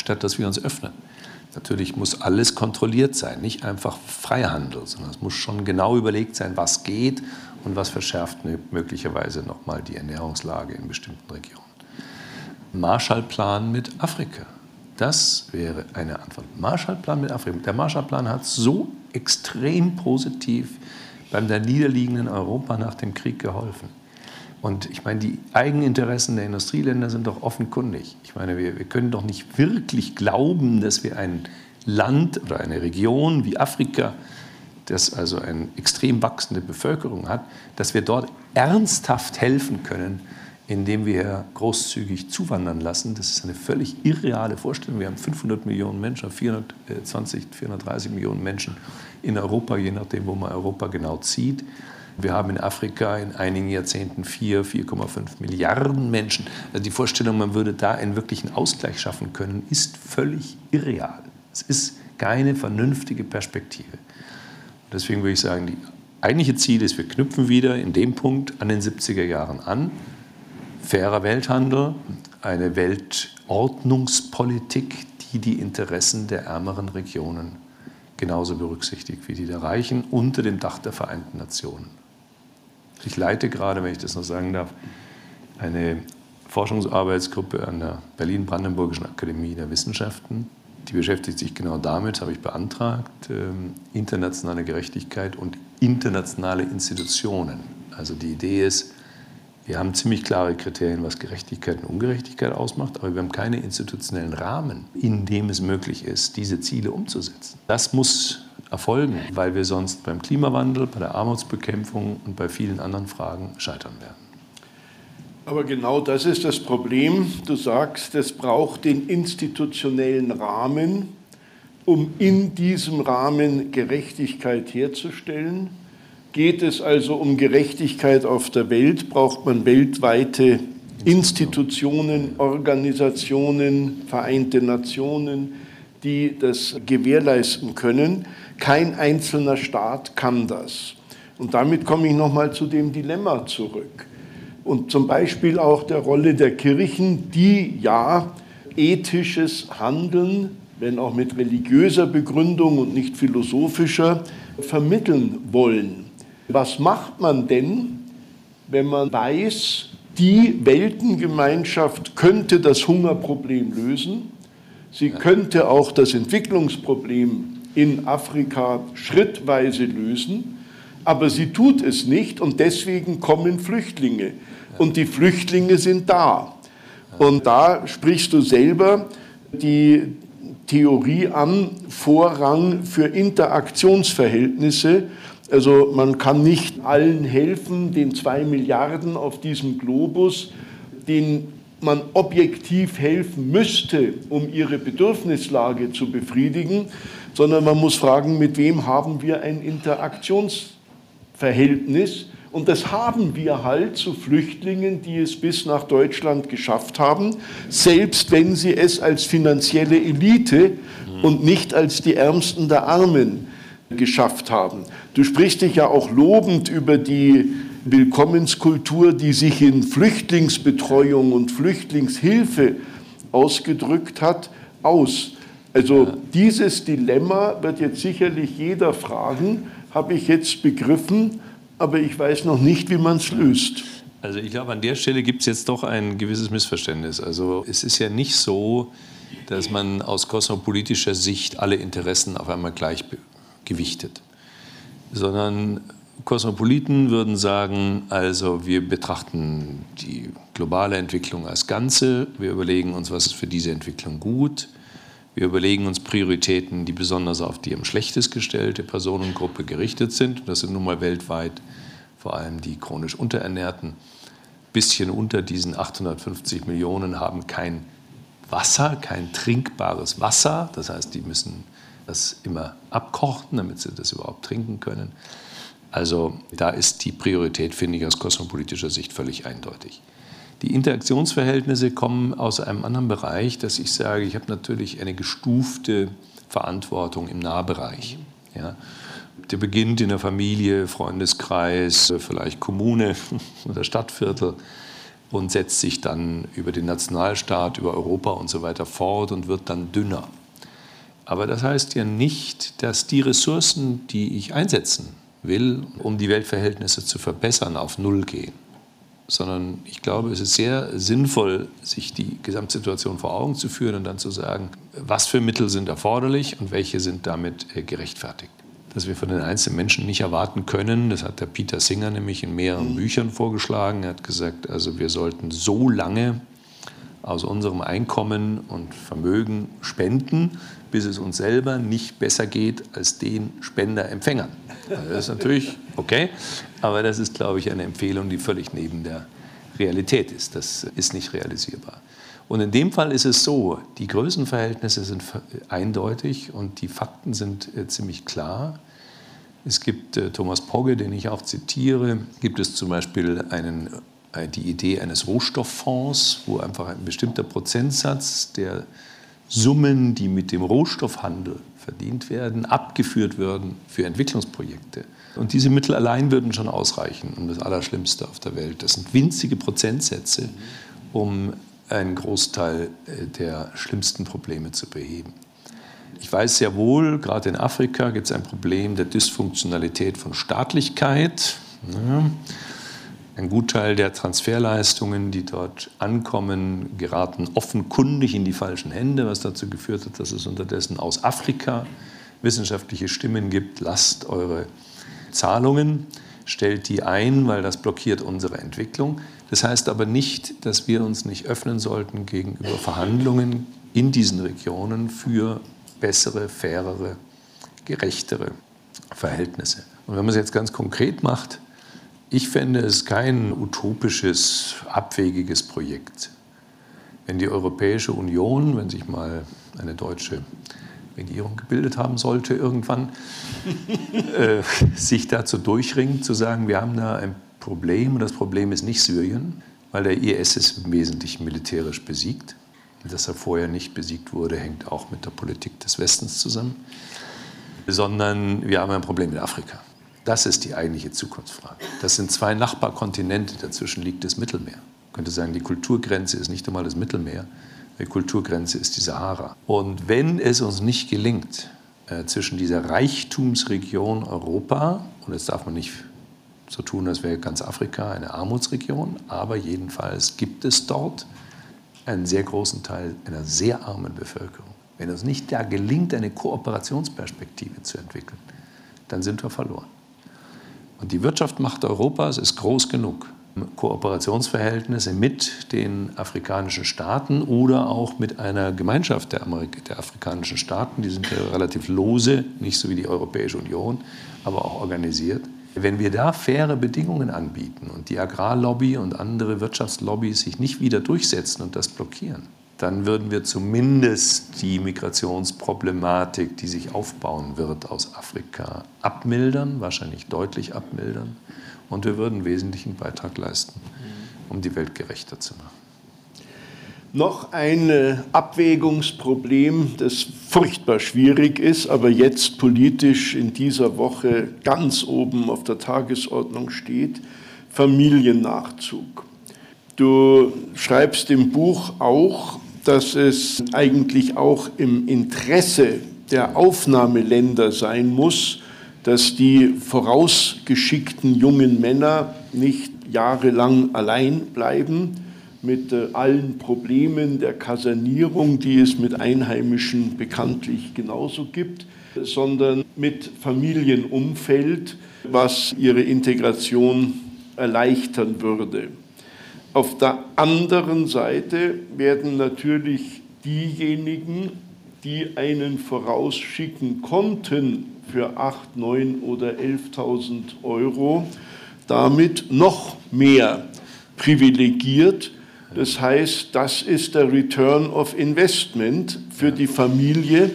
statt dass wir uns öffnen. Natürlich muss alles kontrolliert sein, nicht einfach Freihandel, sondern es muss schon genau überlegt sein, was geht und was verschärft möglicherweise nochmal die Ernährungslage in bestimmten Regionen. Marshallplan mit Afrika. Das wäre eine Antwort. Marshallplan mit Afrika. Der Marshallplan hat so extrem positiv beim der niederliegenden Europa nach dem Krieg geholfen. Und ich meine, die Eigeninteressen der Industrieländer sind doch offenkundig. Ich meine, wir, wir können doch nicht wirklich glauben, dass wir ein Land oder eine Region wie Afrika, das also eine extrem wachsende Bevölkerung hat, dass wir dort ernsthaft helfen können, indem wir großzügig zuwandern lassen. Das ist eine völlig irreale Vorstellung. Wir haben 500 Millionen Menschen, 420, 430 Millionen Menschen in Europa, je nachdem, wo man Europa genau zieht. Wir haben in Afrika in einigen Jahrzehnten 4, 4,5 Milliarden Menschen. Also die Vorstellung, man würde da einen wirklichen Ausgleich schaffen können, ist völlig irreal. Es ist keine vernünftige Perspektive. Deswegen würde ich sagen, die eigentliche Ziel ist, wir knüpfen wieder in dem Punkt an den 70er Jahren an. Fairer Welthandel, eine Weltordnungspolitik, die die Interessen der ärmeren Regionen genauso berücksichtigt wie die der Reichen unter dem Dach der Vereinten Nationen. Ich leite gerade, wenn ich das noch sagen darf, eine Forschungsarbeitsgruppe an der Berlin-Brandenburgischen Akademie der Wissenschaften. Die beschäftigt sich genau damit, habe ich beantragt, ähm, internationale Gerechtigkeit und internationale Institutionen. Also die Idee ist, wir haben ziemlich klare Kriterien, was Gerechtigkeit und Ungerechtigkeit ausmacht, aber wir haben keine institutionellen Rahmen, in dem es möglich ist, diese Ziele umzusetzen. Das muss erfolgen, weil wir sonst beim Klimawandel, bei der Armutsbekämpfung und bei vielen anderen Fragen scheitern werden. Aber genau das ist das Problem. Du sagst, es braucht den institutionellen Rahmen, um in diesem Rahmen Gerechtigkeit herzustellen. Geht es also um Gerechtigkeit auf der Welt, braucht man weltweite Institutionen, Organisationen, Vereinte Nationen, die das gewährleisten können. Kein einzelner Staat kann das. Und damit komme ich nochmal zu dem Dilemma zurück. Und zum Beispiel auch der Rolle der Kirchen, die ja ethisches Handeln, wenn auch mit religiöser Begründung und nicht philosophischer, vermitteln wollen. Was macht man denn, wenn man weiß, die Weltengemeinschaft könnte das Hungerproblem lösen? Sie könnte auch das Entwicklungsproblem in Afrika schrittweise lösen, aber sie tut es nicht und deswegen kommen Flüchtlinge. Und die Flüchtlinge sind da. Und da sprichst du selber die Theorie an, Vorrang für Interaktionsverhältnisse. Also man kann nicht allen helfen, den zwei Milliarden auf diesem Globus, den man objektiv helfen müsste, um ihre Bedürfnislage zu befriedigen, sondern man muss fragen, mit wem haben wir ein Interaktionsverhältnis? Und das haben wir halt zu Flüchtlingen, die es bis nach Deutschland geschafft haben, selbst wenn sie es als finanzielle Elite und nicht als die Ärmsten der Armen geschafft haben. Du sprichst dich ja auch lobend über die Willkommenskultur, die sich in Flüchtlingsbetreuung und Flüchtlingshilfe ausgedrückt hat, aus. Also dieses Dilemma wird jetzt sicherlich jeder fragen, habe ich jetzt begriffen, aber ich weiß noch nicht, wie man es löst. Also ich glaube, an der Stelle gibt es jetzt doch ein gewisses Missverständnis. Also es ist ja nicht so, dass man aus kosmopolitischer Sicht alle Interessen auf einmal gleich gewichtet, sondern Kosmopoliten würden sagen, also wir betrachten die globale Entwicklung als Ganze, wir überlegen uns, was ist für diese Entwicklung gut, wir überlegen uns Prioritäten, die besonders auf die am schlechtest gestellte Personengruppe gerichtet sind. Das sind nun mal weltweit vor allem die chronisch Unterernährten. Bisschen unter diesen 850 Millionen haben kein Wasser, kein trinkbares Wasser. Das heißt, die müssen das immer abkochen, damit sie das überhaupt trinken können. Also da ist die Priorität, finde ich, aus kosmopolitischer Sicht völlig eindeutig. Die Interaktionsverhältnisse kommen aus einem anderen Bereich, dass ich sage, ich habe natürlich eine gestufte Verantwortung im Nahbereich. Ja. Der beginnt in der Familie, Freundeskreis, vielleicht Kommune oder Stadtviertel und setzt sich dann über den Nationalstaat, über Europa und so weiter fort und wird dann dünner. Aber das heißt ja nicht, dass die Ressourcen, die ich einsetzen will, um die Weltverhältnisse zu verbessern, auf Null gehen. Sondern ich glaube, es ist sehr sinnvoll, sich die Gesamtsituation vor Augen zu führen und dann zu sagen, was für Mittel sind erforderlich und welche sind damit äh, gerechtfertigt. Dass wir von den einzelnen Menschen nicht erwarten können, das hat der Peter Singer nämlich in mehreren Büchern vorgeschlagen. Er hat gesagt, also wir sollten so lange aus unserem Einkommen und Vermögen spenden, bis es uns selber nicht besser geht als den Spenderempfängern. Also das ist natürlich okay, aber das ist, glaube ich, eine Empfehlung, die völlig neben der Realität ist. Das ist nicht realisierbar. Und in dem Fall ist es so, die Größenverhältnisse sind eindeutig und die Fakten sind äh, ziemlich klar. Es gibt äh, Thomas Pogge, den ich auch zitiere, gibt es zum Beispiel einen, äh, die Idee eines Rohstofffonds, wo einfach ein bestimmter Prozentsatz der Summen, die mit dem Rohstoffhandel verdient werden, abgeführt würden für Entwicklungsprojekte. Und diese Mittel allein würden schon ausreichen, um das Allerschlimmste auf der Welt. Das sind winzige Prozentsätze, um einen Großteil äh, der schlimmsten Probleme zu beheben. Ich weiß sehr wohl, gerade in Afrika gibt es ein Problem der Dysfunktionalität von Staatlichkeit. Ein Gutteil der Transferleistungen, die dort ankommen, geraten offenkundig in die falschen Hände, was dazu geführt hat, dass es unterdessen aus Afrika wissenschaftliche Stimmen gibt, lasst eure Zahlungen, stellt die ein, weil das blockiert unsere Entwicklung. Das heißt aber nicht, dass wir uns nicht öffnen sollten gegenüber Verhandlungen in diesen Regionen für bessere, fairere, gerechtere Verhältnisse. Und wenn man es jetzt ganz konkret macht, ich fände es kein utopisches, abwegiges Projekt, wenn die Europäische Union, wenn sich mal eine deutsche Regierung gebildet haben sollte irgendwann, äh, sich dazu durchringt, zu sagen, wir haben da ein Problem und das Problem ist nicht Syrien, weil der IS ist im Wesentlichen militärisch besiegt. Dass er vorher nicht besiegt wurde, hängt auch mit der Politik des Westens zusammen. Sondern wir haben ein Problem mit Afrika. Das ist die eigentliche Zukunftsfrage. Das sind zwei Nachbarkontinente, dazwischen liegt das Mittelmeer. Man könnte sagen, die Kulturgrenze ist nicht einmal das Mittelmeer, die Kulturgrenze ist die Sahara. Und wenn es uns nicht gelingt, äh, zwischen dieser Reichtumsregion Europa, und jetzt darf man nicht so tun, als wäre ganz Afrika eine Armutsregion, aber jedenfalls gibt es dort einen sehr großen Teil einer sehr armen Bevölkerung. Wenn uns nicht da gelingt, eine Kooperationsperspektive zu entwickeln, dann sind wir verloren. Und die Wirtschaftsmacht Europas ist groß genug, Kooperationsverhältnisse mit den afrikanischen Staaten oder auch mit einer Gemeinschaft der, Amerik der afrikanischen Staaten, die sind ja relativ lose, nicht so wie die Europäische Union, aber auch organisiert, wenn wir da faire Bedingungen anbieten und die Agrarlobby und andere Wirtschaftslobbys sich nicht wieder durchsetzen und das blockieren, dann würden wir zumindest die Migrationsproblematik, die sich aufbauen wird aus Afrika, abmildern, wahrscheinlich deutlich abmildern. Und wir würden einen wesentlichen Beitrag leisten, um die Welt gerechter zu machen. Noch ein äh, Abwägungsproblem, das furchtbar schwierig ist, aber jetzt politisch in dieser Woche ganz oben auf der Tagesordnung steht, Familiennachzug. Du schreibst im Buch auch, dass es eigentlich auch im Interesse der Aufnahmeländer sein muss, dass die vorausgeschickten jungen Männer nicht jahrelang allein bleiben, mit äh, allen Problemen der Kasernierung, die es mit Einheimischen bekanntlich genauso gibt, sondern mit Familienumfeld, was ihre Integration erleichtern würde. Auf der anderen Seite werden natürlich diejenigen, die einen vorausschicken konnten für 8, 9 oder 11.000 Euro, damit noch mehr privilegiert das heißt, das ist der Return of Investment für die Familie.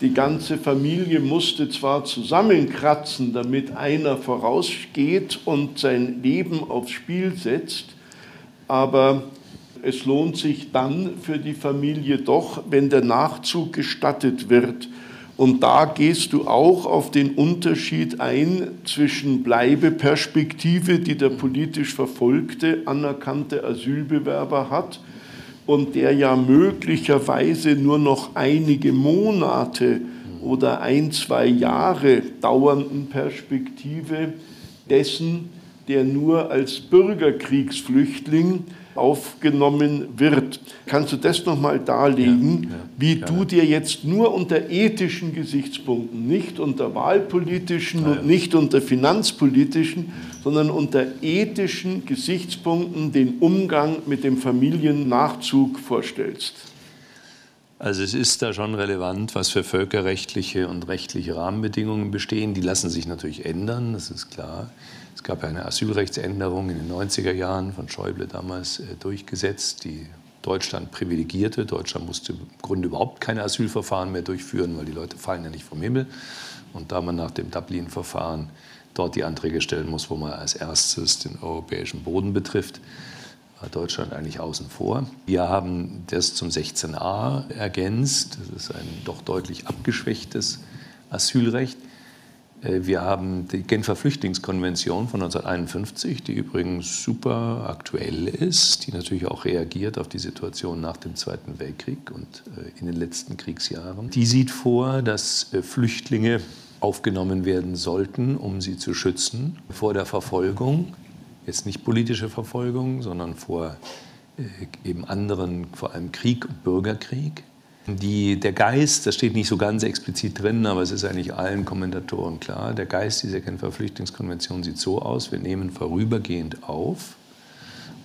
Die ganze Familie musste zwar zusammenkratzen, damit einer vorausgeht und sein Leben aufs Spiel setzt, aber es lohnt sich dann für die Familie doch, wenn der Nachzug gestattet wird. Und da gehst du auch auf den Unterschied ein zwischen Bleibeperspektive, die der politisch verfolgte, anerkannte Asylbewerber hat, und der ja möglicherweise nur noch einige Monate oder ein, zwei Jahre dauernden Perspektive dessen, der nur als Bürgerkriegsflüchtling aufgenommen wird. Kannst du das nochmal darlegen, ja, ja, wie ja. du dir jetzt nur unter ethischen Gesichtspunkten, nicht unter wahlpolitischen und nicht unter finanzpolitischen, sondern unter ethischen Gesichtspunkten den Umgang mit dem Familiennachzug vorstellst? Also es ist da schon relevant, was für völkerrechtliche und rechtliche Rahmenbedingungen bestehen. Die lassen sich natürlich ändern, das ist klar. Es gab eine Asylrechtsänderung in den 90er Jahren von Schäuble damals äh, durchgesetzt, die Deutschland privilegierte. Deutschland musste im Grunde überhaupt keine Asylverfahren mehr durchführen, weil die Leute fallen ja nicht vom Himmel. Und da man nach dem Dublin-Verfahren dort die Anträge stellen muss, wo man als erstes den europäischen Boden betrifft, Deutschland eigentlich außen vor. Wir haben das zum 16a ergänzt. Das ist ein doch deutlich abgeschwächtes Asylrecht. Äh, wir haben die Genfer Flüchtlingskonvention von 1951, die übrigens super aktuell ist, die natürlich auch reagiert auf die Situation nach dem Zweiten Weltkrieg und äh, in den letzten Kriegsjahren. Die sieht vor, dass äh, Flüchtlinge aufgenommen werden sollten, um sie zu schützen vor der Verfolgung. Jetzt nicht politische Verfolgung, sondern vor eben anderen, vor allem Krieg und Bürgerkrieg. Die, der Geist, das steht nicht so ganz explizit drin, aber es ist eigentlich allen Kommentatoren klar, der Geist dieser Genfer Flüchtlingskonvention sieht so aus, wir nehmen vorübergehend auf,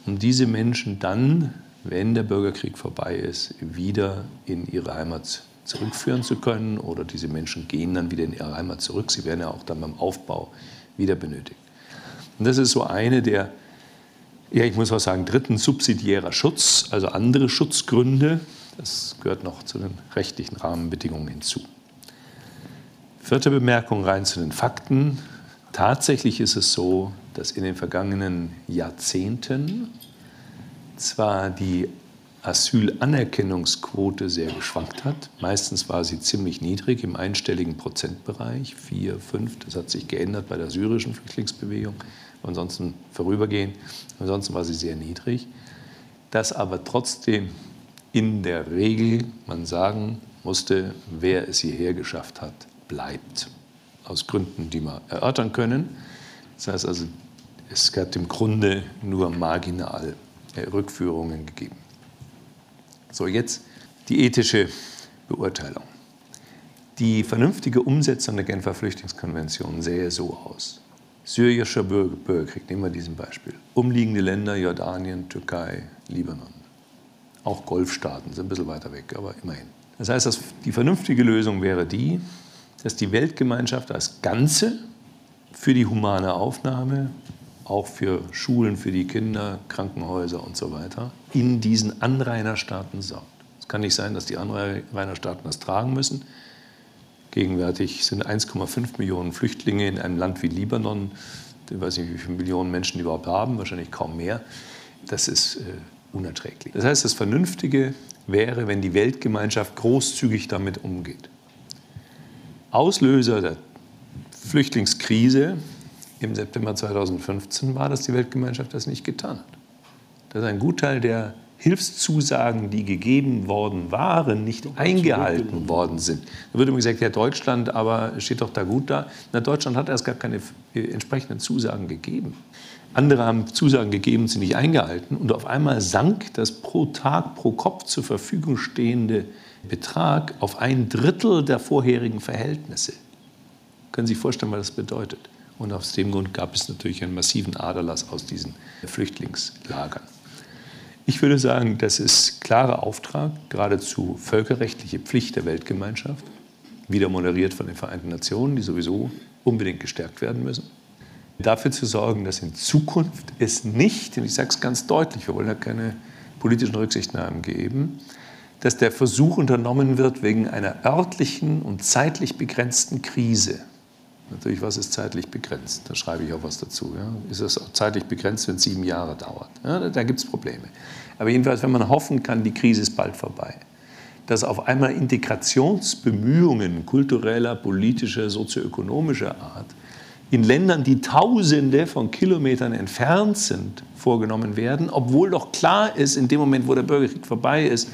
um diese Menschen dann, wenn der Bürgerkrieg vorbei ist, wieder in ihre Heimat zurückführen zu können oder diese Menschen gehen dann wieder in ihre Heimat zurück. Sie werden ja auch dann beim Aufbau wieder benötigt. Und das ist so eine der, ja, ich muss auch sagen, dritten subsidiärer Schutz, also andere Schutzgründe, das gehört noch zu den rechtlichen Rahmenbedingungen hinzu. Vierte Bemerkung rein zu den Fakten. Tatsächlich ist es so, dass in den vergangenen Jahrzehnten zwar die Asylanerkennungsquote sehr geschwankt hat. Meistens war sie ziemlich niedrig, im einstelligen Prozentbereich, 4, 5. Das hat sich geändert bei der syrischen Flüchtlingsbewegung. Ansonsten vorübergehend. Ansonsten war sie sehr niedrig. Dass aber trotzdem in der Regel man sagen musste, wer es hierher geschafft hat, bleibt. Aus Gründen, die wir erörtern können. Das heißt also, es hat im Grunde nur marginal Rückführungen gegeben. So, jetzt die ethische Beurteilung. Die vernünftige Umsetzung der Genfer Flüchtlingskonvention sähe so aus. Syrischer Bürgerkrieg, nehmen wir diesen Beispiel. Umliegende Länder, Jordanien, Türkei, Libanon auch Golfstaaten, sind ein bisschen weiter weg, aber immerhin. Das heißt, dass die vernünftige Lösung wäre die, dass die Weltgemeinschaft als Ganze für die humane Aufnahme, auch für Schulen für die Kinder, Krankenhäuser und so weiter, in diesen Anrainerstaaten sorgt. Es kann nicht sein, dass die Anrainerstaaten das tragen müssen. Gegenwärtig sind 1,5 Millionen Flüchtlinge in einem Land wie Libanon. Ich weiß nicht, wie viele Millionen Menschen die überhaupt haben, wahrscheinlich kaum mehr. Das ist äh, unerträglich. Das heißt, das Vernünftige wäre, wenn die Weltgemeinschaft großzügig damit umgeht. Auslöser der Flüchtlingskrise im September 2015 war, dass die Weltgemeinschaft das nicht getan hat. Dass ein Gutteil der Hilfszusagen, die gegeben worden waren, nicht eingehalten worden sind. Da wird immer gesagt, ja, Deutschland aber steht doch da gut da. Na, Deutschland hat erst gar keine entsprechenden Zusagen gegeben. Andere haben Zusagen gegeben, sie nicht eingehalten. Und auf einmal sank das pro Tag, pro Kopf zur Verfügung stehende Betrag auf ein Drittel der vorherigen Verhältnisse. Können Sie sich vorstellen, was das bedeutet? Und aus dem Grund gab es natürlich einen massiven Aderlass aus diesen Flüchtlingslagern. Ich würde sagen, das ist klarer Auftrag, geradezu völkerrechtliche Pflicht der Weltgemeinschaft, wieder moderiert von den Vereinten Nationen, die sowieso unbedingt gestärkt werden müssen dafür zu sorgen, dass in Zukunft es nicht, und ich sage es ganz deutlich, wir wollen ja keine politischen Rücksichtnahmen geben, dass der Versuch unternommen wird, wegen einer örtlichen und zeitlich begrenzten Krise, natürlich, was ist zeitlich begrenzt, da schreibe ich auch was dazu, ja? ist auch zeitlich begrenzt, wenn es sieben Jahre dauert, ja, da gibt es Probleme. Aber jedenfalls, wenn man hoffen kann, die Krise ist bald vorbei, dass auf einmal Integrationsbemühungen kultureller, politischer, sozioökonomischer Art in Ländern, die Tausende von Kilometern entfernt sind, vorgenommen werden, obwohl doch klar ist, in dem Moment, wo der Bürgerkrieg vorbei ist,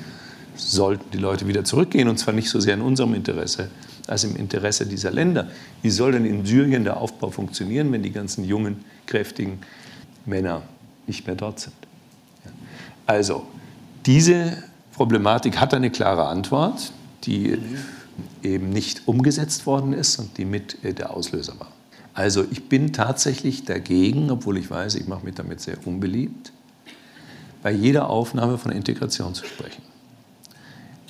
sollten die Leute wieder zurückgehen, und zwar nicht so sehr in unserem Interesse als im Interesse dieser Länder. Wie soll denn in Syrien der Aufbau funktionieren, wenn die ganzen jungen, kräftigen Männer nicht mehr dort sind? Also, diese Problematik hat eine klare Antwort, die eben nicht umgesetzt worden ist und die mit der Auslöser war. Also ich bin tatsächlich dagegen, obwohl ich weiß, ich mache mich damit sehr unbeliebt, bei jeder Aufnahme von Integration zu sprechen.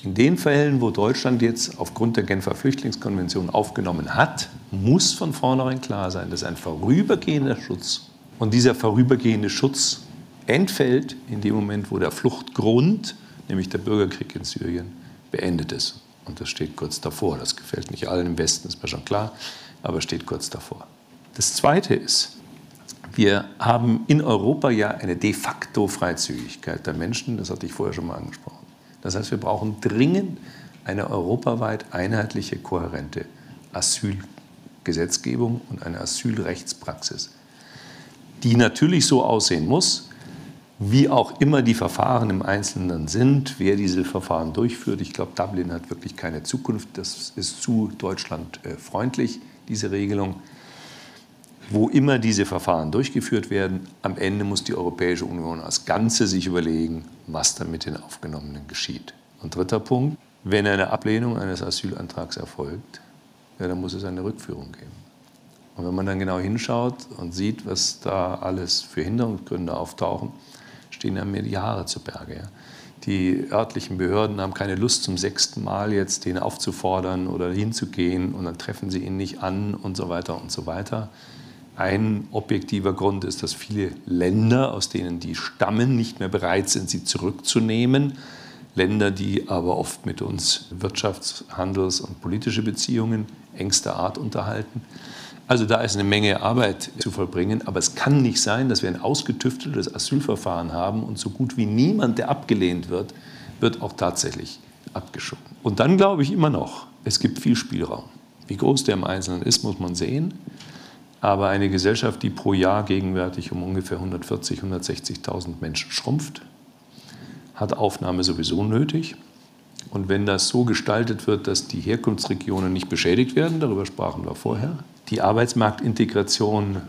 In den Fällen, wo Deutschland jetzt aufgrund der Genfer Flüchtlingskonvention aufgenommen hat, muss von vornherein klar sein, dass ein vorübergehender Schutz und dieser vorübergehende Schutz entfällt in dem Moment, wo der Fluchtgrund, nämlich der Bürgerkrieg in Syrien, beendet ist. Und das steht kurz davor. Das gefällt nicht allen im Westen, ist mir schon klar, aber steht kurz davor. Das Zweite ist, wir haben in Europa ja eine de facto Freizügigkeit der Menschen, das hatte ich vorher schon mal angesprochen. Das heißt, wir brauchen dringend eine europaweit einheitliche, kohärente Asylgesetzgebung und eine Asylrechtspraxis, die natürlich so aussehen muss, wie auch immer die Verfahren im Einzelnen sind, wer diese Verfahren durchführt. Ich glaube, Dublin hat wirklich keine Zukunft. Das ist zu deutschlandfreundlich, diese Regelung. Wo immer diese Verfahren durchgeführt werden, am Ende muss die Europäische Union als Ganze sich überlegen, was dann mit den Aufgenommenen geschieht. Und dritter Punkt, wenn eine Ablehnung eines Asylantrags erfolgt, ja, dann muss es eine Rückführung geben. Und wenn man dann genau hinschaut und sieht, was da alles für Hinderungsgründe auftauchen, stehen ja mir die Haare zu Berge. Ja. Die örtlichen Behörden haben keine Lust, zum sechsten Mal jetzt den aufzufordern oder hinzugehen und dann treffen sie ihn nicht an und so weiter und so weiter. Ein objektiver Grund ist, dass viele Länder, aus denen die stammen, nicht mehr bereit sind, sie zurückzunehmen. Länder, die aber oft mit uns Wirtschafts-, Handels- und politische Beziehungen engster Art unterhalten. Also da ist eine Menge Arbeit zu vollbringen, aber es kann nicht sein, dass wir ein ausgetüfteltes Asylverfahren haben und so gut wie niemand, der abgelehnt wird, wird auch tatsächlich abgeschoben. Und dann glaube ich immer noch, es gibt viel Spielraum. Wie groß der im Einzelnen ist, muss man sehen. Aber eine Gesellschaft, die pro Jahr gegenwärtig um ungefähr 140.000, 160.000 Menschen schrumpft, hat Aufnahme sowieso nötig. Und wenn das so gestaltet wird, dass die Herkunftsregionen nicht beschädigt werden, darüber sprachen wir vorher, die Arbeitsmarktintegration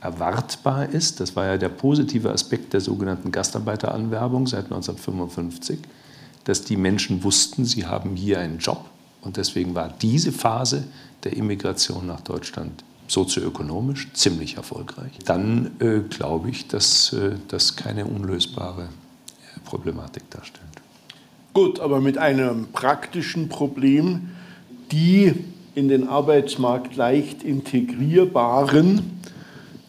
erwartbar ist. Das war ja der positive Aspekt der sogenannten Gastarbeiteranwerbung seit 1955, dass die Menschen wussten, sie haben hier einen Job. Und deswegen war diese Phase der Immigration nach Deutschland sozioökonomisch ziemlich erfolgreich. Dann äh, glaube ich, dass äh, das keine unlösbare äh, Problematik darstellt. Gut, aber mit einem praktischen Problem, die in den Arbeitsmarkt leicht integrierbaren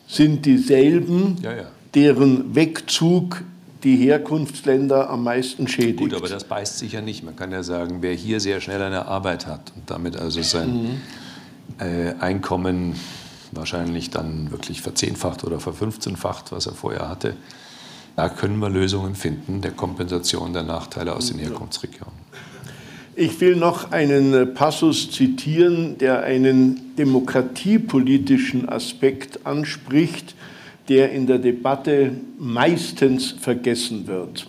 sind dieselben, ja, ja. deren Wegzug die Herkunftsländer am meisten schädigt. Gut, aber das beißt sich ja nicht. Man kann ja sagen, wer hier sehr schnell eine Arbeit hat und damit also sein mhm. Äh, Einkommen wahrscheinlich dann wirklich verzehnfacht oder verfünfzehnfacht, was er vorher hatte, da können wir Lösungen finden der Kompensation der Nachteile aus den Herkunftsregionen. Ich will noch einen Passus zitieren, der einen demokratiepolitischen Aspekt anspricht, der in der Debatte meistens vergessen wird.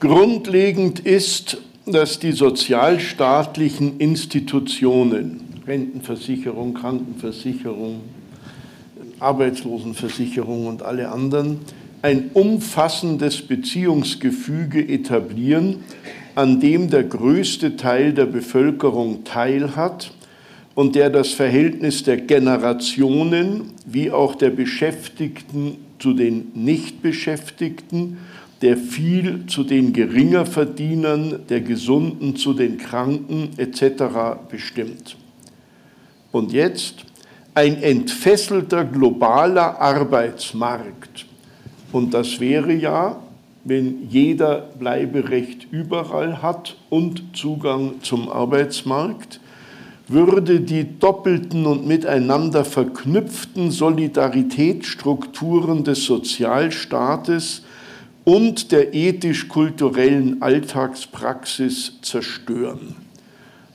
Grundlegend ist, dass die sozialstaatlichen Institutionen, Rentenversicherung, Krankenversicherung, Arbeitslosenversicherung und alle anderen, ein umfassendes Beziehungsgefüge etablieren, an dem der größte Teil der Bevölkerung teilhat und der das Verhältnis der Generationen wie auch der Beschäftigten zu den Nichtbeschäftigten, der viel zu den Geringerverdienern, der Gesunden zu den Kranken etc. bestimmt. Und jetzt ein entfesselter globaler Arbeitsmarkt. Und das wäre ja wenn jeder Bleiberecht überall hat und Zugang zum Arbeitsmarkt, würde die doppelten und miteinander verknüpften Solidaritätsstrukturen des Sozialstaates und der ethisch-kulturellen Alltagspraxis zerstören.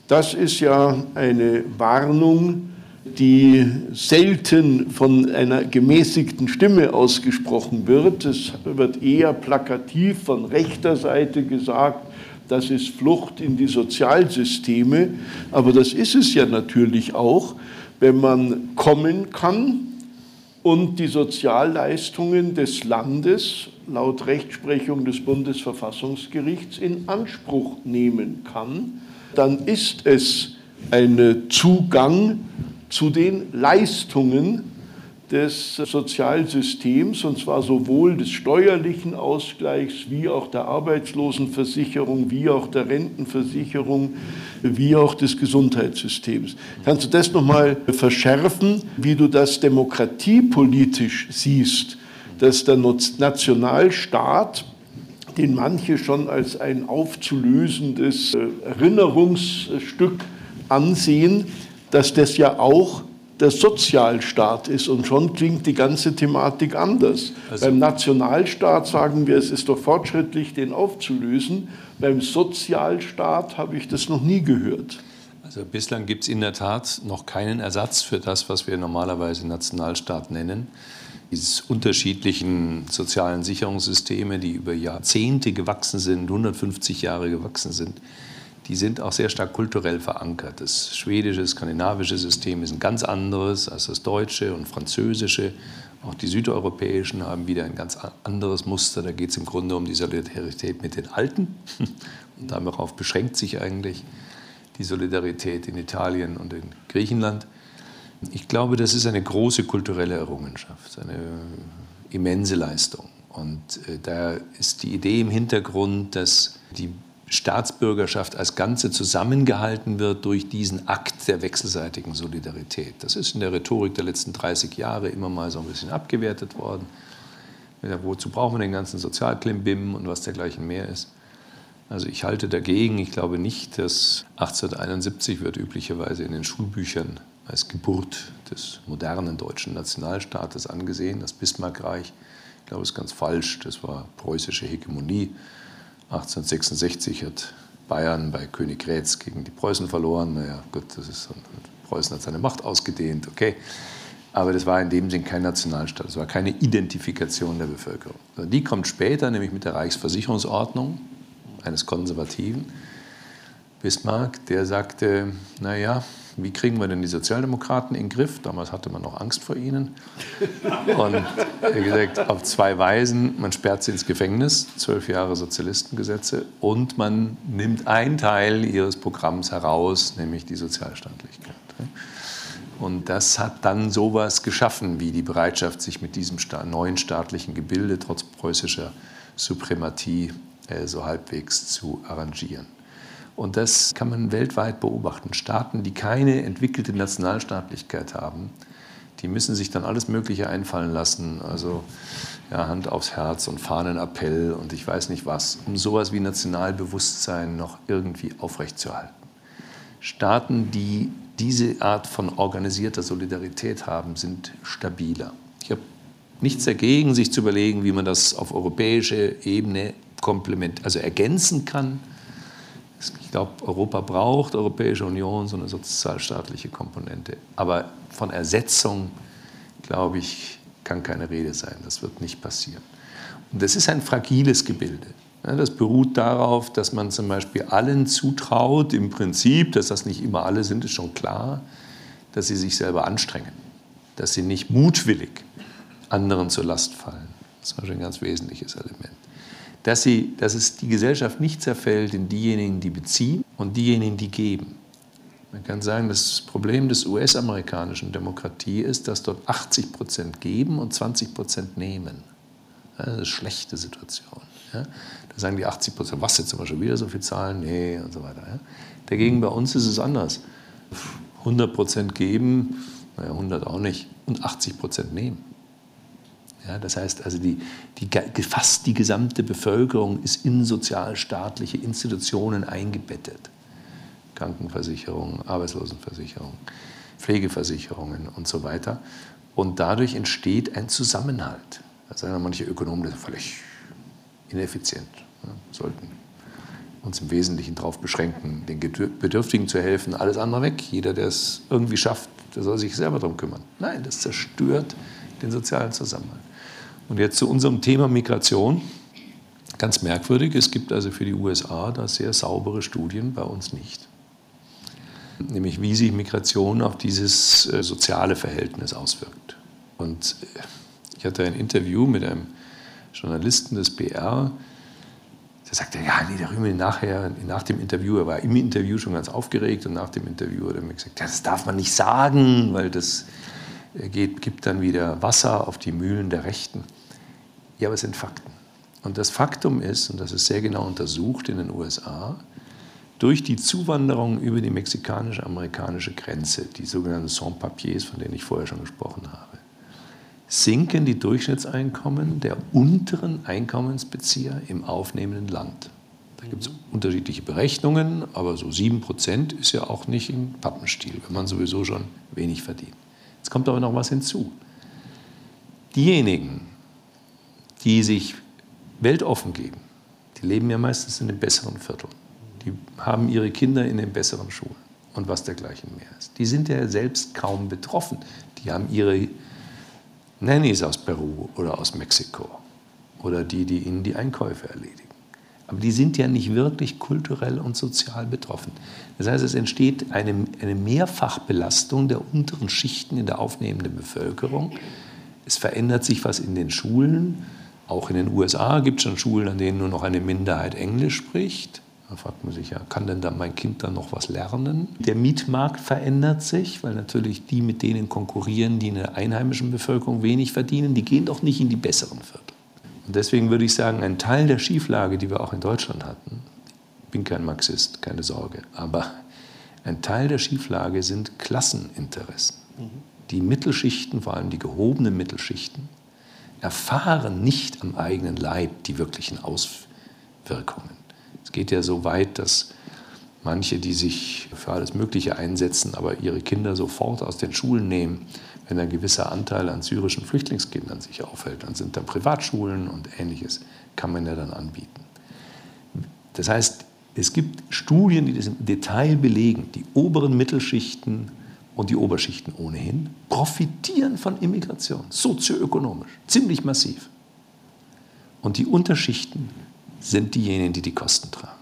Das ist ja eine Warnung, die selten von einer gemäßigten Stimme ausgesprochen wird. Es wird eher plakativ von rechter Seite gesagt, das ist Flucht in die Sozialsysteme. Aber das ist es ja natürlich auch, wenn man kommen kann und die Sozialleistungen des Landes laut Rechtsprechung des Bundesverfassungsgerichts in Anspruch nehmen kann, dann ist es ein Zugang zu den Leistungen des Sozialsystems, und zwar sowohl des steuerlichen Ausgleichs wie auch der Arbeitslosenversicherung, wie auch der Rentenversicherung, wie auch des Gesundheitssystems. Kannst du das nochmal verschärfen, wie du das demokratiepolitisch siehst? dass der Nationalstaat, den manche schon als ein aufzulösendes äh, Erinnerungsstück ansehen, dass das ja auch der Sozialstaat ist. Und schon klingt die ganze Thematik anders. Also Beim Nationalstaat sagen wir, es ist doch fortschrittlich, den aufzulösen. Beim Sozialstaat habe ich das noch nie gehört. Also bislang gibt es in der Tat noch keinen Ersatz für das, was wir normalerweise Nationalstaat nennen. Diese unterschiedlichen sozialen Sicherungssysteme, die über Jahrzehnte gewachsen sind, 150 Jahre gewachsen sind, die sind auch sehr stark kulturell verankert. Das schwedische, skandinavische System ist ein ganz anderes als das deutsche und französische. Auch die südeuropäischen haben wieder ein ganz anderes Muster. Da geht es im Grunde um die Solidarität mit den Alten. Und darauf beschränkt sich eigentlich die Solidarität in Italien und in Griechenland. Ich glaube, das ist eine große kulturelle Errungenschaft, eine immense Leistung. Und äh, da ist die Idee im Hintergrund, dass die Staatsbürgerschaft als Ganze zusammengehalten wird durch diesen Akt der wechselseitigen Solidarität. Das ist in der Rhetorik der letzten 30 Jahre immer mal so ein bisschen abgewertet worden. Wozu brauchen wir den ganzen Sozialklimbim und was dergleichen mehr ist? Also ich halte dagegen. Ich glaube nicht, dass 1871 wird üblicherweise in den Schulbüchern als Geburt des modernen deutschen Nationalstaates angesehen, das Bismarckreich. Ich glaube, das ist ganz falsch. Das war preußische Hegemonie. 1866 hat Bayern bei König Rätz gegen die Preußen verloren. Naja, gut, das ist, Preußen hat seine Macht ausgedehnt, okay. Aber das war in dem Sinn kein Nationalstaat, es war keine Identifikation der Bevölkerung. Die kommt später, nämlich mit der Reichsversicherungsordnung eines Konservativen. Bismarck, der sagte, naja, wie kriegen wir denn die Sozialdemokraten in den Griff? Damals hatte man noch Angst vor ihnen. Und er gesagt, auf zwei Weisen. Man sperrt sie ins Gefängnis, zwölf Jahre Sozialistengesetze, und man nimmt einen Teil ihres Programms heraus, nämlich die Sozialstaatlichkeit. Und das hat dann sowas geschaffen wie die Bereitschaft, sich mit diesem neuen staatlichen Gebilde trotz preußischer Suprematie äh, so halbwegs zu arrangieren. Und das kann man weltweit beobachten. Staaten, die keine entwickelte Nationalstaatlichkeit haben, die müssen sich dann alles Mögliche einfallen lassen. Also ja, Hand aufs Herz und Fahnenappell und ich weiß nicht was, um sowas wie Nationalbewusstsein noch irgendwie aufrechtzuerhalten. Staaten, die diese Art von organisierter Solidarität haben, sind stabiler. Ich habe nichts dagegen, sich zu überlegen, wie man das auf europäischer Ebene also ergänzen kann ich glaube, Europa braucht, Europäische Union, so eine sozialstaatliche Komponente. Aber von Ersetzung, glaube ich, kann keine Rede sein. Das wird nicht passieren. Und das ist ein fragiles Gebilde. Das beruht darauf, dass man zum Beispiel allen zutraut, im Prinzip, dass das nicht immer alle sind, ist schon klar, dass sie sich selber anstrengen, dass sie nicht mutwillig anderen zur Last fallen. Das ist ein ganz wesentliches Element dass, sie, dass es die Gesellschaft nicht zerfällt in diejenigen, die beziehen und diejenigen, die geben. Man kann sagen, das Problem des US-amerikanischen Demokratie ist, dass dort 80 Prozent geben und 20 Prozent nehmen. Das ist eine schlechte Situation. Da sagen die 80 Prozent, was jetzt immer schon wieder so viel zahlen? Nee, und so weiter. Dagegen bei uns ist es anders. 100 Prozent geben, naja, 100 auch nicht, und 80 Prozent nehmen. Ja, das heißt also, die, die, fast die gesamte Bevölkerung ist in sozialstaatliche Institutionen eingebettet. Krankenversicherung, Arbeitslosenversicherung, Pflegeversicherungen und so weiter. Und dadurch entsteht ein Zusammenhalt. Da sagen manche Ökonomen, das ist völlig ineffizient. Wir sollten uns im Wesentlichen darauf beschränken, den Bedürftigen zu helfen, alles andere weg. Jeder, der es irgendwie schafft, der soll sich selber darum kümmern. Nein, das zerstört den sozialen Zusammenhalt. Und jetzt zu unserem Thema Migration. Ganz merkwürdig, es gibt also für die USA da sehr saubere Studien, bei uns nicht. Nämlich wie sich Migration auf dieses äh, soziale Verhältnis auswirkt. Und äh, ich hatte ein Interview mit einem Journalisten des BR, der sagte, ja, nee, der Rümmel nachher, nach dem Interview, er war im Interview schon ganz aufgeregt und nach dem Interview hat er mir gesagt, ja, das darf man nicht sagen, weil das geht, gibt dann wieder Wasser auf die Mühlen der Rechten. Ja, aber es sind Fakten. Und das Faktum ist, und das ist sehr genau untersucht in den USA, durch die Zuwanderung über die mexikanisch-amerikanische Grenze, die sogenannten Sans-Papiers, von denen ich vorher schon gesprochen habe, sinken die Durchschnittseinkommen der unteren Einkommensbezieher im aufnehmenden Land. Da gibt es unterschiedliche Berechnungen, aber so 7% ist ja auch nicht im Pappenstiel, wenn man sowieso schon wenig verdient. Jetzt kommt aber noch was hinzu. Diejenigen, die sich weltoffen geben, die leben ja meistens in den besseren Vierteln. Die haben ihre Kinder in den besseren Schulen und was dergleichen mehr ist. Die sind ja selbst kaum betroffen. Die haben ihre Nannies aus Peru oder aus Mexiko oder die, die ihnen die Einkäufe erledigen. Aber die sind ja nicht wirklich kulturell und sozial betroffen. Das heißt, es entsteht eine, eine Mehrfachbelastung der unteren Schichten in der aufnehmenden Bevölkerung. Es verändert sich was in den Schulen. Auch in den USA gibt es schon Schulen, an denen nur noch eine Minderheit Englisch spricht. Da fragt man sich ja, kann denn da mein Kind dann noch was lernen? Der Mietmarkt verändert sich, weil natürlich die mit denen konkurrieren, die in der einheimischen Bevölkerung wenig verdienen, die gehen doch nicht in die besseren Viertel. Und deswegen würde ich sagen, ein Teil der Schieflage, die wir auch in Deutschland hatten, ich bin kein Marxist, keine Sorge, aber ein Teil der Schieflage sind Klasseninteressen. Die Mittelschichten, vor allem die gehobenen Mittelschichten, erfahren nicht am eigenen Leib die wirklichen Auswirkungen. Es geht ja so weit, dass manche, die sich für alles Mögliche einsetzen, aber ihre Kinder sofort aus den Schulen nehmen, wenn ein gewisser Anteil an syrischen Flüchtlingskindern sich aufhält, dann sind da Privatschulen und ähnliches, kann man ja dann anbieten. Das heißt, es gibt Studien, die das im Detail belegen. Die oberen Mittelschichten und die Oberschichten ohnehin profitieren von Immigration, sozioökonomisch, ziemlich massiv. Und die Unterschichten sind diejenigen, die die Kosten tragen.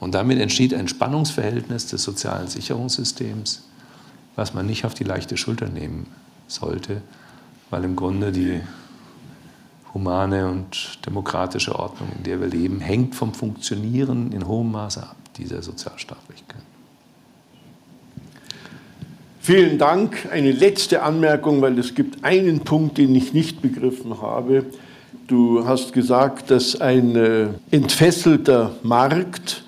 Und damit entsteht ein Spannungsverhältnis des sozialen Sicherungssystems, was man nicht auf die leichte Schulter nehmen sollte, weil im Grunde die humane und demokratische Ordnung, in der wir leben, hängt vom Funktionieren in hohem Maße ab, dieser Sozialstaatlichkeit. Vielen Dank. Eine letzte Anmerkung, weil es gibt einen Punkt, den ich nicht begriffen habe. Du hast gesagt, dass ein äh, entfesselter Markt,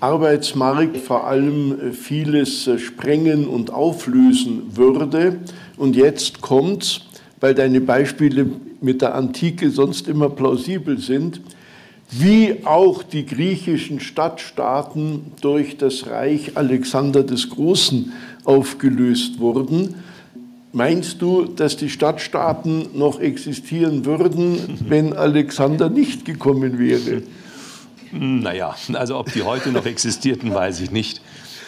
Arbeitsmarkt vor allem äh, vieles äh, sprengen und auflösen würde. Und jetzt kommt, weil deine Beispiele mit der Antike sonst immer plausibel sind, wie auch die griechischen Stadtstaaten durch das Reich Alexander des Großen aufgelöst wurden Meinst du, dass die Stadtstaaten noch existieren würden, wenn Alexander nicht gekommen wäre? Naja, also ob die heute noch existierten, weiß ich nicht.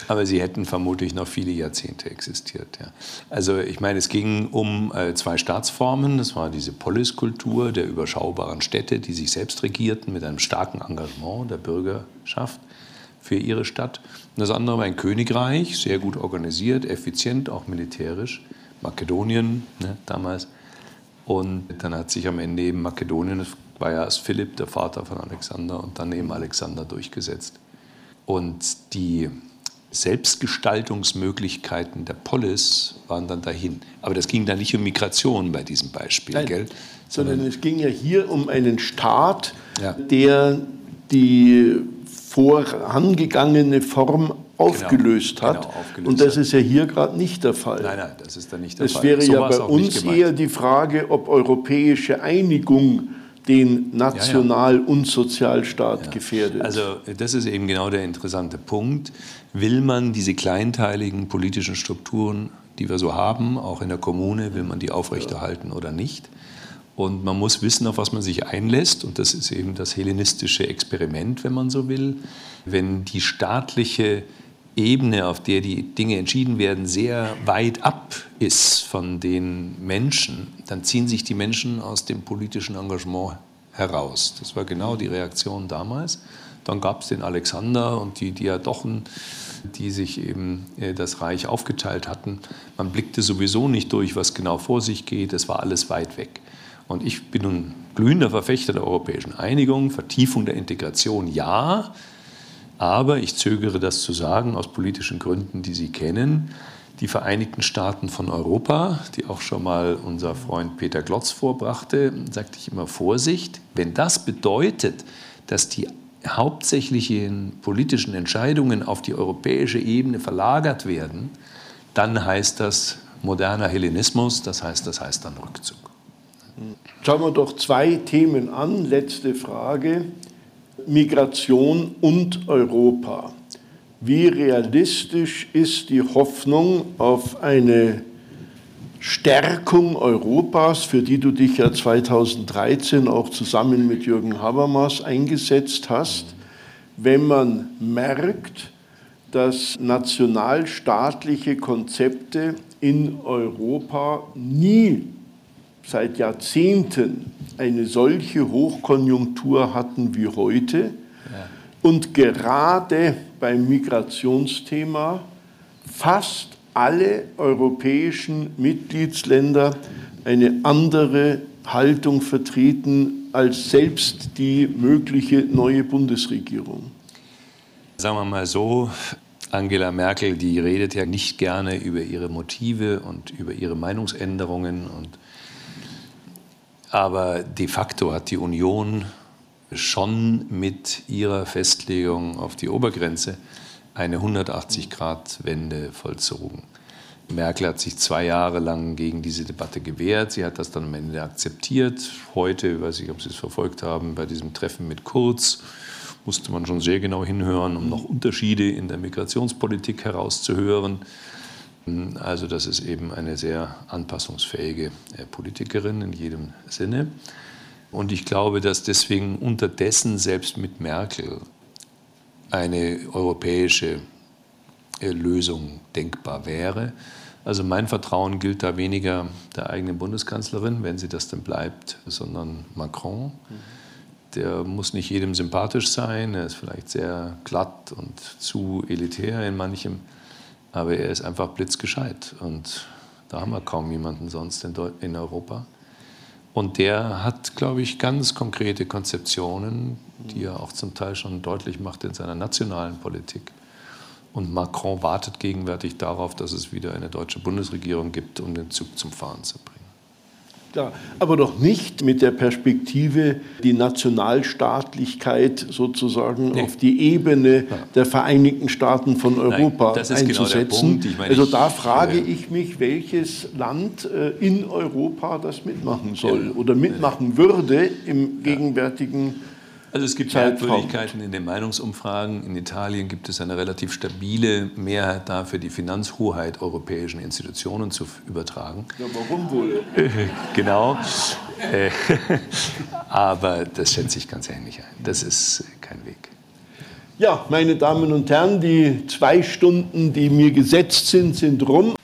Aber sie hätten vermutlich noch viele Jahrzehnte existiert. Ja. Also ich meine, es ging um äh, zwei Staatsformen. Das war diese Poliskultur der überschaubaren Städte, die sich selbst regierten mit einem starken Engagement der Bürgerschaft für ihre Stadt. Und das andere war ein Königreich, sehr gut organisiert, effizient, auch militärisch Makedonien ne, damals. Und dann hat sich am Ende eben Makedonien, das war ja erst Philipp, der Vater von Alexander, und dann eben Alexander durchgesetzt. Und die Selbstgestaltungsmöglichkeiten der Polis waren dann dahin. Aber das ging dann nicht um Migration bei diesem Beispiel, Nein, gell? Sondern, sondern es ging ja hier um einen Staat, ja. der die vorangegangene Form aufgelöst genau, hat. Genau, aufgelöst und das ist ja hier gerade nicht der Fall. Nein, nein, das ist dann nicht der das Fall. Es wäre so ja bei uns eher die Frage, ob europäische Einigung den National- ja, ja. und Sozialstaat ja. gefährdet. Also das ist eben genau der interessante Punkt. Will man diese kleinteiligen politischen Strukturen, die wir so haben, auch in der Kommune, will man die aufrechterhalten oder nicht? Und man muss wissen, auf was man sich einlässt. Und das ist eben das hellenistische Experiment, wenn man so will. Wenn die staatliche Ebene, auf der die Dinge entschieden werden, sehr weit ab ist von den Menschen, dann ziehen sich die Menschen aus dem politischen Engagement heraus. Das war genau die Reaktion damals. Dann gab es den Alexander und die Diadochen, die sich eben äh, das Reich aufgeteilt hatten. Man blickte sowieso nicht durch, was genau vor sich geht. Es war alles weit weg. Und ich bin nun glühender Verfechter der europäischen Einigung, Vertiefung der Integration, ja, aber ich zögere das zu sagen aus politischen Gründen, die Sie kennen. Die Vereinigten Staaten von Europa, die auch schon mal unser Freund Peter Glotz vorbrachte, sagte ich immer Vorsicht, wenn das bedeutet, dass die hauptsächlichen politischen Entscheidungen auf die europäische Ebene verlagert werden, dann heißt das moderner Hellenismus, das heißt, das heißt dann Rückzug. Schauen wir doch zwei Themen an. Letzte Frage. Migration und Europa. Wie realistisch ist die Hoffnung auf eine Stärkung Europas, für die du dich ja 2013 auch zusammen mit Jürgen Habermas eingesetzt hast, wenn man merkt, dass nationalstaatliche Konzepte in Europa nie seit Jahrzehnten eine solche Hochkonjunktur hatten wie heute ja. und gerade beim Migrationsthema fast alle europäischen Mitgliedsländer eine andere Haltung vertreten als selbst die mögliche neue Bundesregierung. Sagen wir mal so, Angela Merkel, die redet ja nicht gerne über ihre Motive und über ihre Meinungsänderungen. Und aber de facto hat die Union schon mit ihrer Festlegung auf die Obergrenze eine 180-Grad-Wende vollzogen. Merkel hat sich zwei Jahre lang gegen diese Debatte gewehrt. Sie hat das dann am Ende akzeptiert. Heute, ich weiß nicht, ob Sie es verfolgt haben, bei diesem Treffen mit Kurz musste man schon sehr genau hinhören, um noch Unterschiede in der Migrationspolitik herauszuhören. Also das ist eben eine sehr anpassungsfähige äh, Politikerin in jedem Sinne. Und ich glaube, dass deswegen unterdessen selbst mit Merkel eine europäische äh, Lösung denkbar wäre. Also mein Vertrauen gilt da weniger der eigenen Bundeskanzlerin, wenn sie das denn bleibt, sondern Macron. Der muss nicht jedem sympathisch sein, er ist vielleicht sehr glatt und zu elitär in manchem, aber er ist einfach blitzgescheit und da haben wir kaum jemanden sonst in, in Europa. Und der hat, glaube ich, ganz konkrete Konzeptionen, die er auch zum Teil schon deutlich macht in seiner nationalen Politik. Und Macron wartet gegenwärtig darauf, dass es wieder eine deutsche Bundesregierung gibt, um den Zug zum Fahren zu bringen. Ja, aber doch nicht mit der Perspektive, die Nationalstaatlichkeit sozusagen nee. auf die Ebene der Vereinigten Staaten von Europa Nein, einzusetzen. Genau meine, also da frage ja. ich mich, welches Land äh, in Europa das mitmachen soll ja. oder mitmachen würde im gegenwärtigen also es gibt Zeitwürdigkeiten in den Meinungsumfragen. In Italien gibt es eine relativ stabile Mehrheit dafür, die Finanzhoheit europäischen Institutionen zu übertragen. Ja, warum wohl? genau. Äh, aber das schätze ich ganz ähnlich ein. Das ist kein Weg. Ja, meine Damen und Herren, die zwei Stunden, die mir gesetzt sind, sind rum.